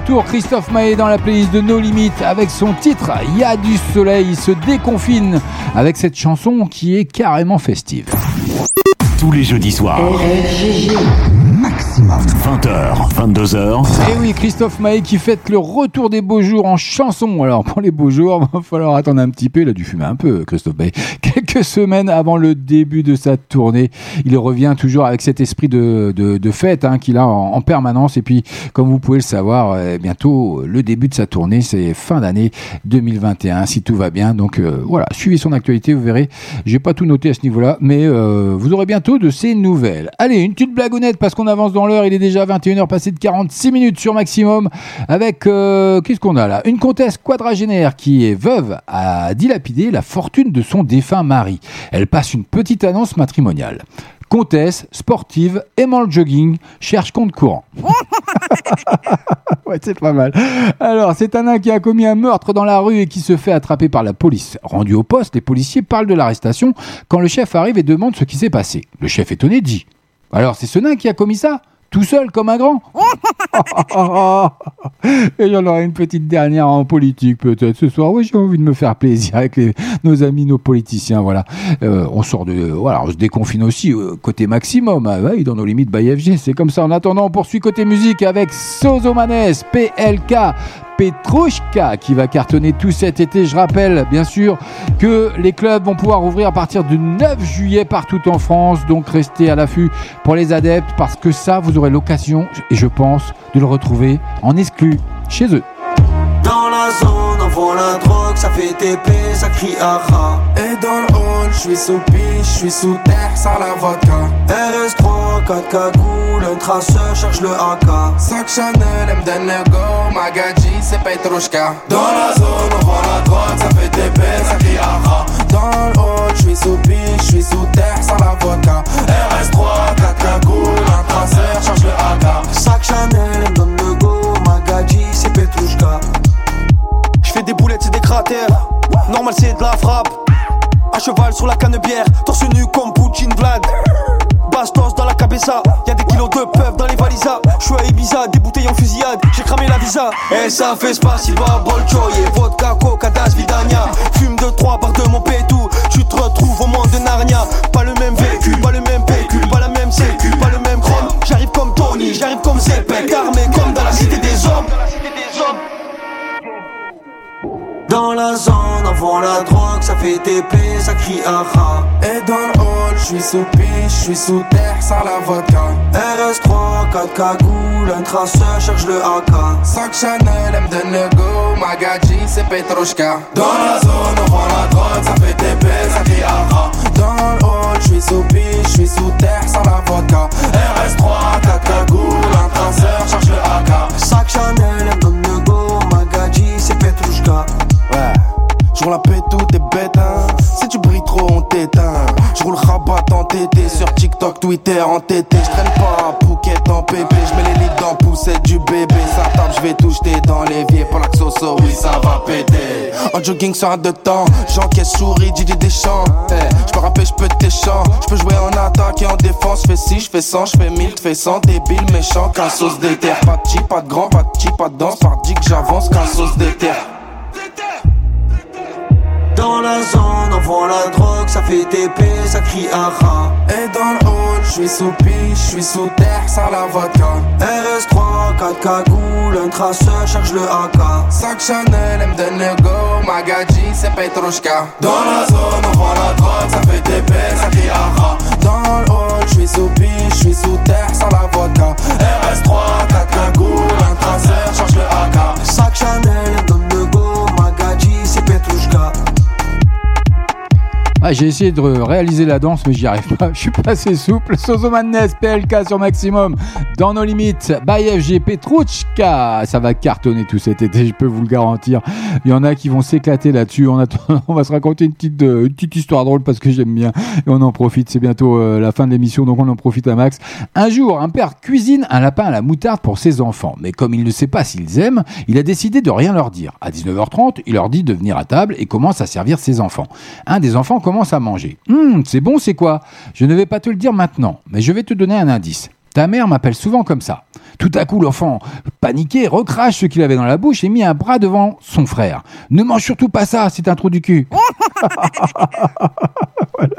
Retour, Christophe Maé, dans la playlist de No Limites avec son titre Il y a du soleil. Il se déconfine avec cette chanson qui est carrément festive. Tous les jeudis soirs. Maximum. 20h, 22h. Et oui, Christophe Maé qui fête le retour des beaux jours en chanson. Alors, pour les beaux jours, il va falloir attendre un petit peu. Il a dû fumer un peu, Christophe Maé. Quelques semaines avant le début de sa tournée, il revient toujours avec cet esprit de, fête hein, qu'il a en, en permanence. Et puis, comme vous pouvez le savoir, euh, bientôt, le début de sa tournée, c'est fin d'année 2021, si tout va bien. Donc, euh, voilà, suivez son actualité, vous verrez. J'ai pas tout noté à ce niveau-là, mais euh, vous aurez bientôt de ses nouvelles. Allez, une petite blagounette parce qu'on avance dans l'heure. Il est déjà 21h passé de 46 minutes sur maximum avec qu'est-ce qu'on a là? Une comtesse quadragénaire qui est veuve a dilapidé la fortune de son défunt mari. Elle passe une petite annonce matrimoniale. Comtesse, sportive, aimant le jogging, cherche compte courant. ouais, c'est pas mal. Alors, c'est un nain qui a commis un meurtre dans la rue et qui se fait attraper par la police. Rendu au poste, les policiers parlent de l'arrestation quand le chef arrive et demande ce qui s'est passé. Le chef étonné dit Alors, c'est ce nain qui a commis ça? Tout seul comme un grand. Et il y en aura une petite dernière en politique peut-être ce soir. Oui, j'ai envie de me faire plaisir avec les, nos amis, nos politiciens. Voilà, Euh, on sort de, voilà, on se déconfine aussi euh, côté maximum. Ouais, dans nos limites by FG, c'est comme ça. En attendant, on poursuit côté musique avec Sozomanes, PLK. Petrushka qui va cartonner tout cet été. Je rappelle bien sûr que les clubs vont pouvoir ouvrir à partir du 9 juillet partout en France. Donc restez à l'affût pour les adeptes parce que ça, vous aurez l'occasion, et je pense, de le retrouver en exclu chez eux. Dans la zone, ça fait TP, ça crie aha. Et dans le hall, je suis sous piche, je suis sous terre, sans la vodka. RS3, 4 cagoules, un traceur cherche le AK. Sac Chanel, M. go, Magadji, c'est Petrushka. Dans la zone, on vend la drogue, ça fait TP, ça crie aha. Dans le hall, je suis sous piche, je suis sous terre, sans la vodka. RS3, 4 cagoules, un traceur cherche le AK. Sac Chanel, me donne le go, Magadji, c'est Petrushka. Normal, c'est de la frappe. À cheval sur la canne-bière, torse nu comme Poutine Vlad. Bastos dans la cabeza, y'a des kilos de peuf dans les valisas. J'suis à Ibiza, des bouteilles en fusillade, j'ai cramé la visa. Et ça fait spasiba, bolchoye, vodka, coca, das, vidania. Fume de trois par de mon pétou, tu te retrouves au monde de Narnia. Pas le même vécu, pas le même PQ, pas la même sécu, pas le même chrome. J'arrive comme Tony, j'arrive comme Zepek, armé comme dans la cité des hommes. Dans la zone, on vend la drogue, ça fait TP, ça crie aha. Et dans le hall, je suis sous piche, je suis sous terre, sans la vodka. RS3, 4 cagoules, un traceur cherche le AK. Sac Chanel, M. go, Magadji, c'est Petrushka. Dans la zone, on vend la drogue, ça fait TP, ça crie aha. Dans le hall, je suis sous piche, je suis sous terre, sans la vodka. RS3, 4 cagoules, un traceur cherche le AK. Sac Chanel, me donne le go, Magadji, c'est Petrushka. Ouais, je roule la paix, tout est bête, hein. Si tu brilles trop, on t'éteint. Je roule rabat en TT sur TikTok, Twitter en TT. Je traîne pas en Phuket en pépé. Je mets les lits dans poussette du bébé. Ça tape, je vais tout jeter dans l'évier. Pour la xoso, oui, ça va péter. En jogging sur un de temps, j'encaisse souris, Didi Deschamps. Eh, je peux rapper, je peux tes chants. Je peux jouer en attaque et en défense. Je fais 6, je fais 100, je fais 1000, fais 100. Débile, méchant, qu'un sauce d'éther. Pas de chi, pas de grand, pas de chi, pas de danse. Par dit que j'avance, qu'un sauce d'éther. Dans la zone, on vend la drogue, ça fait TP, ça crie aha. Et dans le hall, je suis sous piche, je suis sous terre, sans la vodka. RS3, 4 cagoules, un traceur cherche le AK. Sac Chanel, M. go, Magadji, c'est Petrushka. Dans la zone, on vend la drogue, ça fait TP, ça crie aha. Dans le hall, je suis sous piche, je suis sous terre, sans la vodka. RS3, 4 cagoules, un traceur cherche le AK. Sac Chanel, Ah, j'ai essayé de réaliser la danse, mais j'y arrive pas. Je suis pas assez souple. Sozomanes, PLK sur maximum. Dans nos limites, by FG Petruchka. Ça va cartonner tout cet été, je peux vous le garantir. Il y en a qui vont s'éclater là-dessus. On, va se raconter une petite, euh, une petite histoire drôle parce que j'aime bien. Et on en profite. C'est bientôt euh, la fin de l'émission, donc on en profite à max. Un jour, un père cuisine un lapin à la moutarde pour ses enfants. Mais comme il ne sait pas s'ils aiment, il a décidé de rien leur dire. À 19h30, il leur dit de venir à table et commence à servir ses enfants. Un des enfants commence à manger. Hum, c'est bon, c'est quoi? Je ne vais pas te le dire maintenant, mais je vais te donner un indice. Ta mère m'appelle souvent comme ça. Tout à coup, l'enfant, paniqué, recrache ce qu'il avait dans la bouche et mit un bras devant son frère. Ne mange surtout pas ça, c'est un trou du cul. voilà.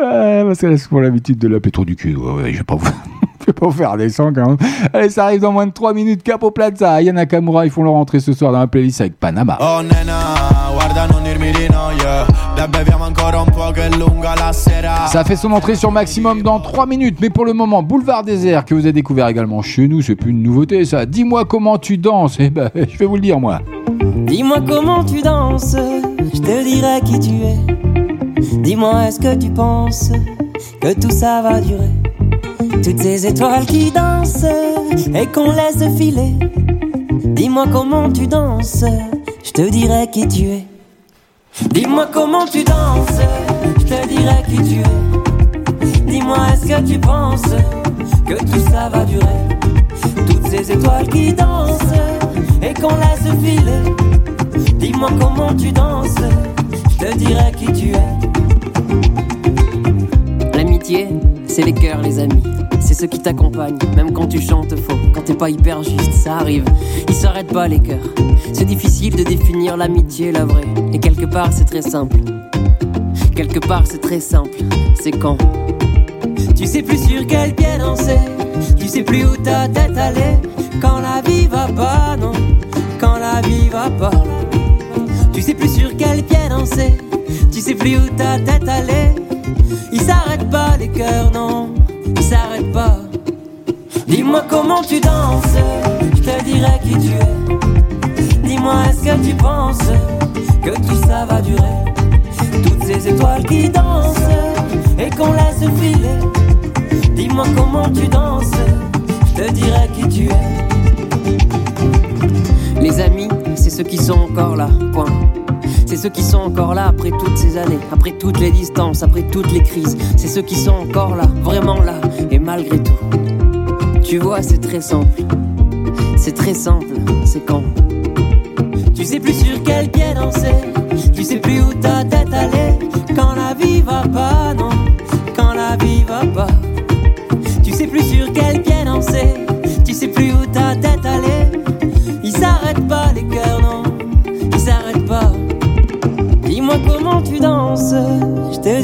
Euh, parce que c'est pour l'habitude de l'appeler trou du cul. Ouais, ouais, je vais pas vous. Je vais pas vous faire descendre quand même. Allez, ça arrive dans moins de 3 minutes. Capo Plaza, Aya Nakamura, ils font leur entrée ce soir dans la playlist avec Panama. Oh nena, guarda non dirmi di no, yeah Dai beviamo ancora un po' che è lunga la sera Ça fait son entrée sur Maximum dans 3 minutes, mais pour le moment, Boulevard Désert, que vous avez découvert également chez nous, c'est plus une nouveauté ça. Dis-moi comment tu danses, eh ben, je vais vous le dire moi. Dis-moi comment tu danses, je te dirai qui tu es. Dis-moi est-ce que tu penses que tout ça va durer? Toutes ces étoiles qui dansent et qu'on laisse filer. Dis-moi comment tu danses, je te dirai qui tu es. Dis-moi comment tu danses, je te dirai qui tu es. Dis-moi est-ce que tu penses que tout ça va durer? Toutes ces étoiles qui dansent et qu'on laisse filer. Dis-moi comment tu danses, je te dirai qui tu es. L'amitié, c'est les cœurs, les amis. C'est ceux qui t'accompagnent, même quand tu chantes faux, quand t'es pas hyper juste, ça arrive. Ils s'arrêtent pas, les cœurs. C'est difficile de définir l'amitié, la vraie. Et quelque part, c'est très simple. Quelque part, c'est très simple. C'est quand? Tu sais plus sur quel pied danser, sais plus où ta tête allait. Quand la vie va pas, non, quand la vie va pas. Tu sais plus sur quel pied danser, tu sais plus où ta tête allait. Ils s'arrêtent pas les cœurs, non, ils s'arrêtent pas. Dis-moi comment tu danses, je te dirai qui tu es. Dis-moi est-ce que tu penses que tout ça va durer? Toutes ces étoiles qui dansent et qu'on laisse filer. Dis-moi comment tu danses, je te dirai qui tu es. Les amis, c'est ceux qui sont encore là, point. C'est ceux qui sont encore là après toutes ces années, après toutes les distances, après toutes les crises. C'est ceux qui sont encore là, vraiment là, et malgré tout. Tu vois, c'est très simple. C'est très simple, c'est quand. Tu sais plus sur quel pied danser, tu sais plus où ta tête allait.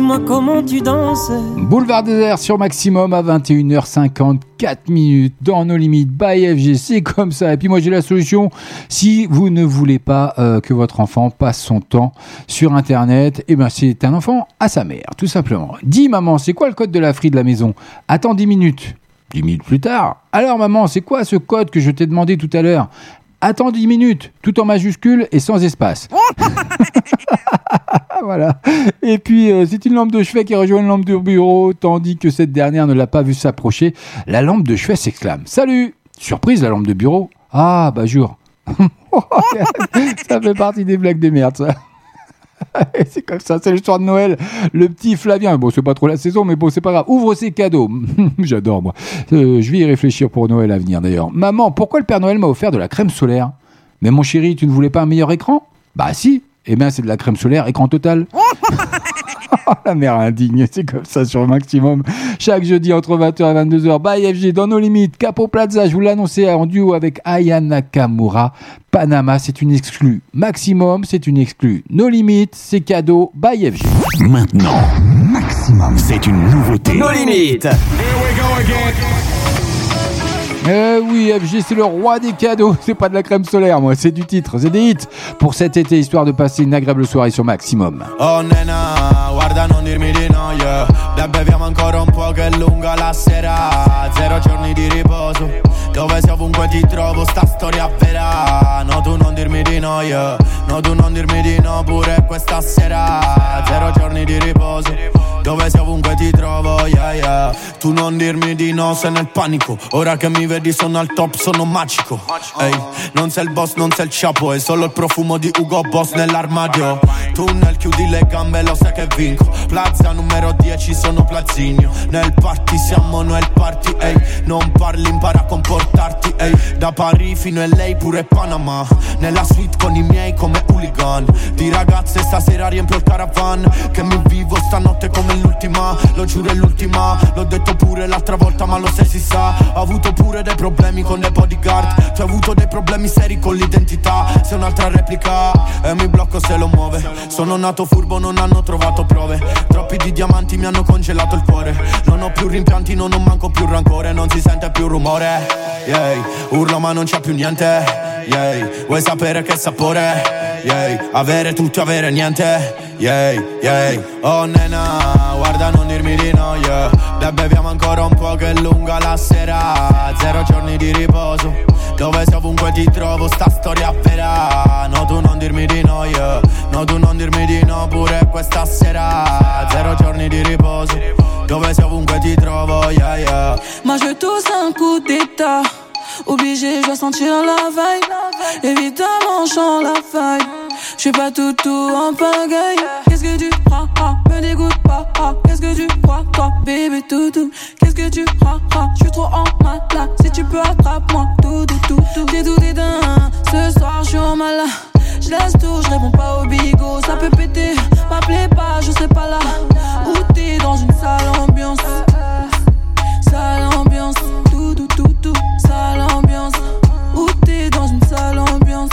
Dis-moi comment tu danses. Boulevard désert sur Maximum à 21h54 minutes dans nos limites by FG, c'est comme ça. Et puis moi j'ai la solution. Si vous ne voulez pas euh, que votre enfant passe son temps sur Internet, et ben c'est un enfant à sa mère, tout simplement. Dis maman, c'est quoi le code de la free de la maison? Attends 10 minutes. 10 minutes plus tard. Alors maman, c'est quoi ce code que je t'ai demandé tout à l'heure? Attends 10 minutes, tout en majuscule et sans espace. voilà. Et puis, euh, c'est une lampe de chevet qui rejoint une lampe de bureau, tandis que cette dernière ne l'a pas vu s'approcher. La lampe de chevet s'exclame Salut Surprise, la lampe de bureau Ah, bah, jure. ça fait partie des blagues de merde, ça. c'est comme ça, c'est le soir de Noël. Le petit Flavien, bon, c'est pas trop la saison, mais bon, c'est pas grave. Ouvre ses cadeaux. J'adore, moi. Euh, je vais y réfléchir pour Noël à venir, d'ailleurs. Maman, pourquoi le Père Noël m'a offert de la crème solaire? Mais mon chéri, tu ne voulais pas un meilleur écran? Bah, si. Eh bien, c'est de la crème solaire, écran total. la mère indigne, c'est comme ça sur Maximum. Chaque jeudi entre 20h et 22h, by FG, dans nos limites, Capo Plaza, je vous l'annonçais en duo avec Aya Nakamura. Panama, c'est une exclue. Maximum, c'est une exclue. Nos limites, c'est cadeau, by FG. Maintenant, Maximum, c'est une nouveauté. Nos limites. Eh oui, FG, c'est le roi des cadeaux. C'est pas de la crème solaire, moi, c'est du titre, c'est des hits. Pour cet été, histoire de passer une agréable soirée sur Maximum. Oh nena, guarda non dirmi di ancora un po' lunga la sera Zero giorni di riposo Dove sei ovunque ti trovo, sta storia vera. No tu non dirmi di no, yeah. No tu non dirmi di no pure questa sera. Zero giorni di riposo. Dove sei ovunque ti trovo, yeah yeah. Tu non dirmi di no, sei nel panico. Ora che mi vedi sono al top, sono magico. Ehi, non sei il boss, non sei il ciapo È solo il profumo di Ugo Boss nell'armadio. Tunnel, chiudi le gambe, lo sai che vinco. Plaza numero 10, sono Plazinio. Nel party siamo noi il party, ehi. Non parli, impara a comportarti, ehi Da Parigi fino a lei pure Panama. Nella suite con i miei come hooligan. Di ragazze stasera riempio il caravan. Che mi vivo stanotte come l'ultima. Lo giuro è l'ultima. L'ho detto pure l'altra volta ma lo sai si sa. Ho avuto pure dei problemi con le bodyguard. Tu hai avuto dei problemi seri con l'identità. Sei un'altra replica E mi blocco se lo muove. Sono nato furbo non hanno trovato prove. Troppi di diamanti mi hanno congelato il cuore. Non ho più rimpianti non ho manco più rancore. Non si sente più rumore yeah. Urlo ma non c'è più niente yeah. Vuoi sapere che sapore? Yeah. Avere tutto, avere niente yeah, yeah. Oh nena, guarda non dirmi di no yeah. Beh, beviamo ancora un po' che è lunga la sera Zero giorni di riposo Dove sei ovunque ti trovo, sta storia vera. No tu non dirmi di no yeah. No tu non dirmi di no pure questa sera. Zero giorni di riposo. Dove sei ovunque ti trovo yeah yeah. Moi je tous un coup d'état Obligé, je dois sentir la vibe. Évidemment, je la faille Je suis pas tout tout en pagaille Qu'est-ce que tu crois? Ah, Me dégoûte pas. Ah, Qu'est-ce que tu crois toi Bébé toutou Qu'est-ce que tu crois? Ah, Je suis trop en malade. Si tu peux attrape-moi. Tout tout tout tout. J'ai tout Ce soir je suis en malade. Je laisse tout, je réponds pas au bigot, ça peut péter. M'appelez pas, je sais pas là. Où t'es dans une sale ambiance. Sale ambiance, tout, tout, tout, tout, sale ambiance. Où t'es dans une sale ambiance,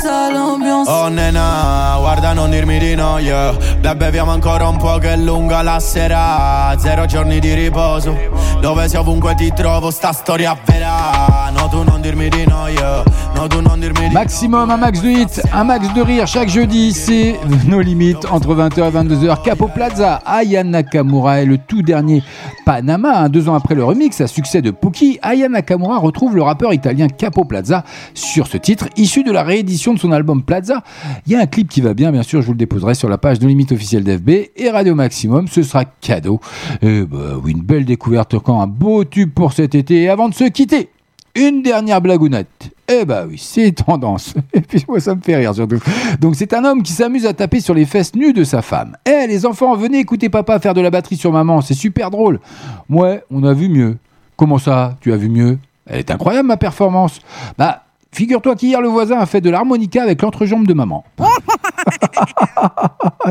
sale ambiance. Oh nena, guarda non dirmi di no, yeah. Beh, beviamo ancora un po' che è lunga la sera Zero giorni di riposo Dove sei ovunque ti trovo, sta storia vera No, tu non dirmi di no, yeah. No, tu non dirmi di Maximum, un max de hits, un max de rire chaque jeudi, c'est nos limites entre 20h et 22h. Capo Plaza, Aya Nakamura est le tout dernier Panama. Deux ans après le remix à succès de Pookie, Aya Nakamura retrouve le rappeur italien Capo Plaza sur ce titre, issu de la réédition de son album Plaza. Il y a un clip qui va bien, bien sûr, je vous le déposerai sur la page de limite officielle d'FB et Radio Maximum, ce sera cadeau. Et bah oui, une belle découverte quand un beau tube pour cet été. Et avant de se quitter, une dernière blagounette. Eh bah oui, c'est tendance. Et puis moi, ça me fait rire surtout. Donc c'est un homme qui s'amuse à taper sur les fesses nues de sa femme. Eh les enfants, venez écouter papa faire de la batterie sur maman, c'est super drôle. Ouais, on a vu mieux. Comment ça, tu as vu mieux? Elle est incroyable ma performance. Bah, figure-toi qu'hier le voisin a fait de l'harmonica avec l'entrejambe de maman.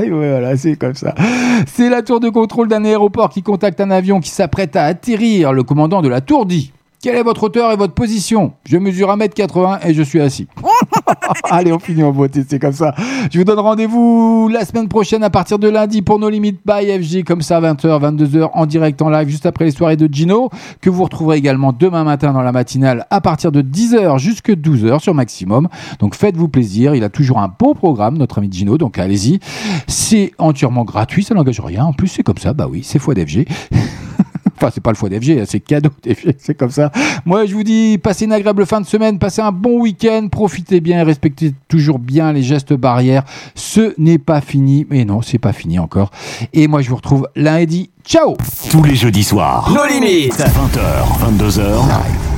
Et voilà, c'est comme ça. C'est la tour de contrôle d'un aéroport qui contacte un avion qui s'apprête à atterrir. Le commandant de la tour dit Quelle est votre hauteur et votre position? Je mesure 1m80 et je suis assis. Allez, on finit en beauté, c'est comme ça. Je vous donne rendez-vous la semaine prochaine à partir de lundi pour nos limites by FG, comme ça, 20h, 22h en direct en live, juste après les soirées de Gino, que vous retrouverez également demain matin dans la matinale à partir de 10h jusqu'à 12h sur Maximum. Donc faites-vous plaisir, il a toujours un beau programme, notre ami Gino, donc allez-y. C'est entièrement gratuit, ça n'engage rien. En plus, c'est comme ça, bah oui, c'est fois d'FG. Enfin, c'est pas le foie d'FG, c'est cadeau d'FG, c'est comme ça. Moi, je vous dis, passez une agréable fin de semaine, passez un bon week-end, profitez bien et respectez toujours bien les gestes barrières. Ce n'est pas fini, mais non, c'est pas fini encore. Et moi, je vous retrouve lundi. Ciao Tous les jeudis soirs. Nos limites. 20h, 22h.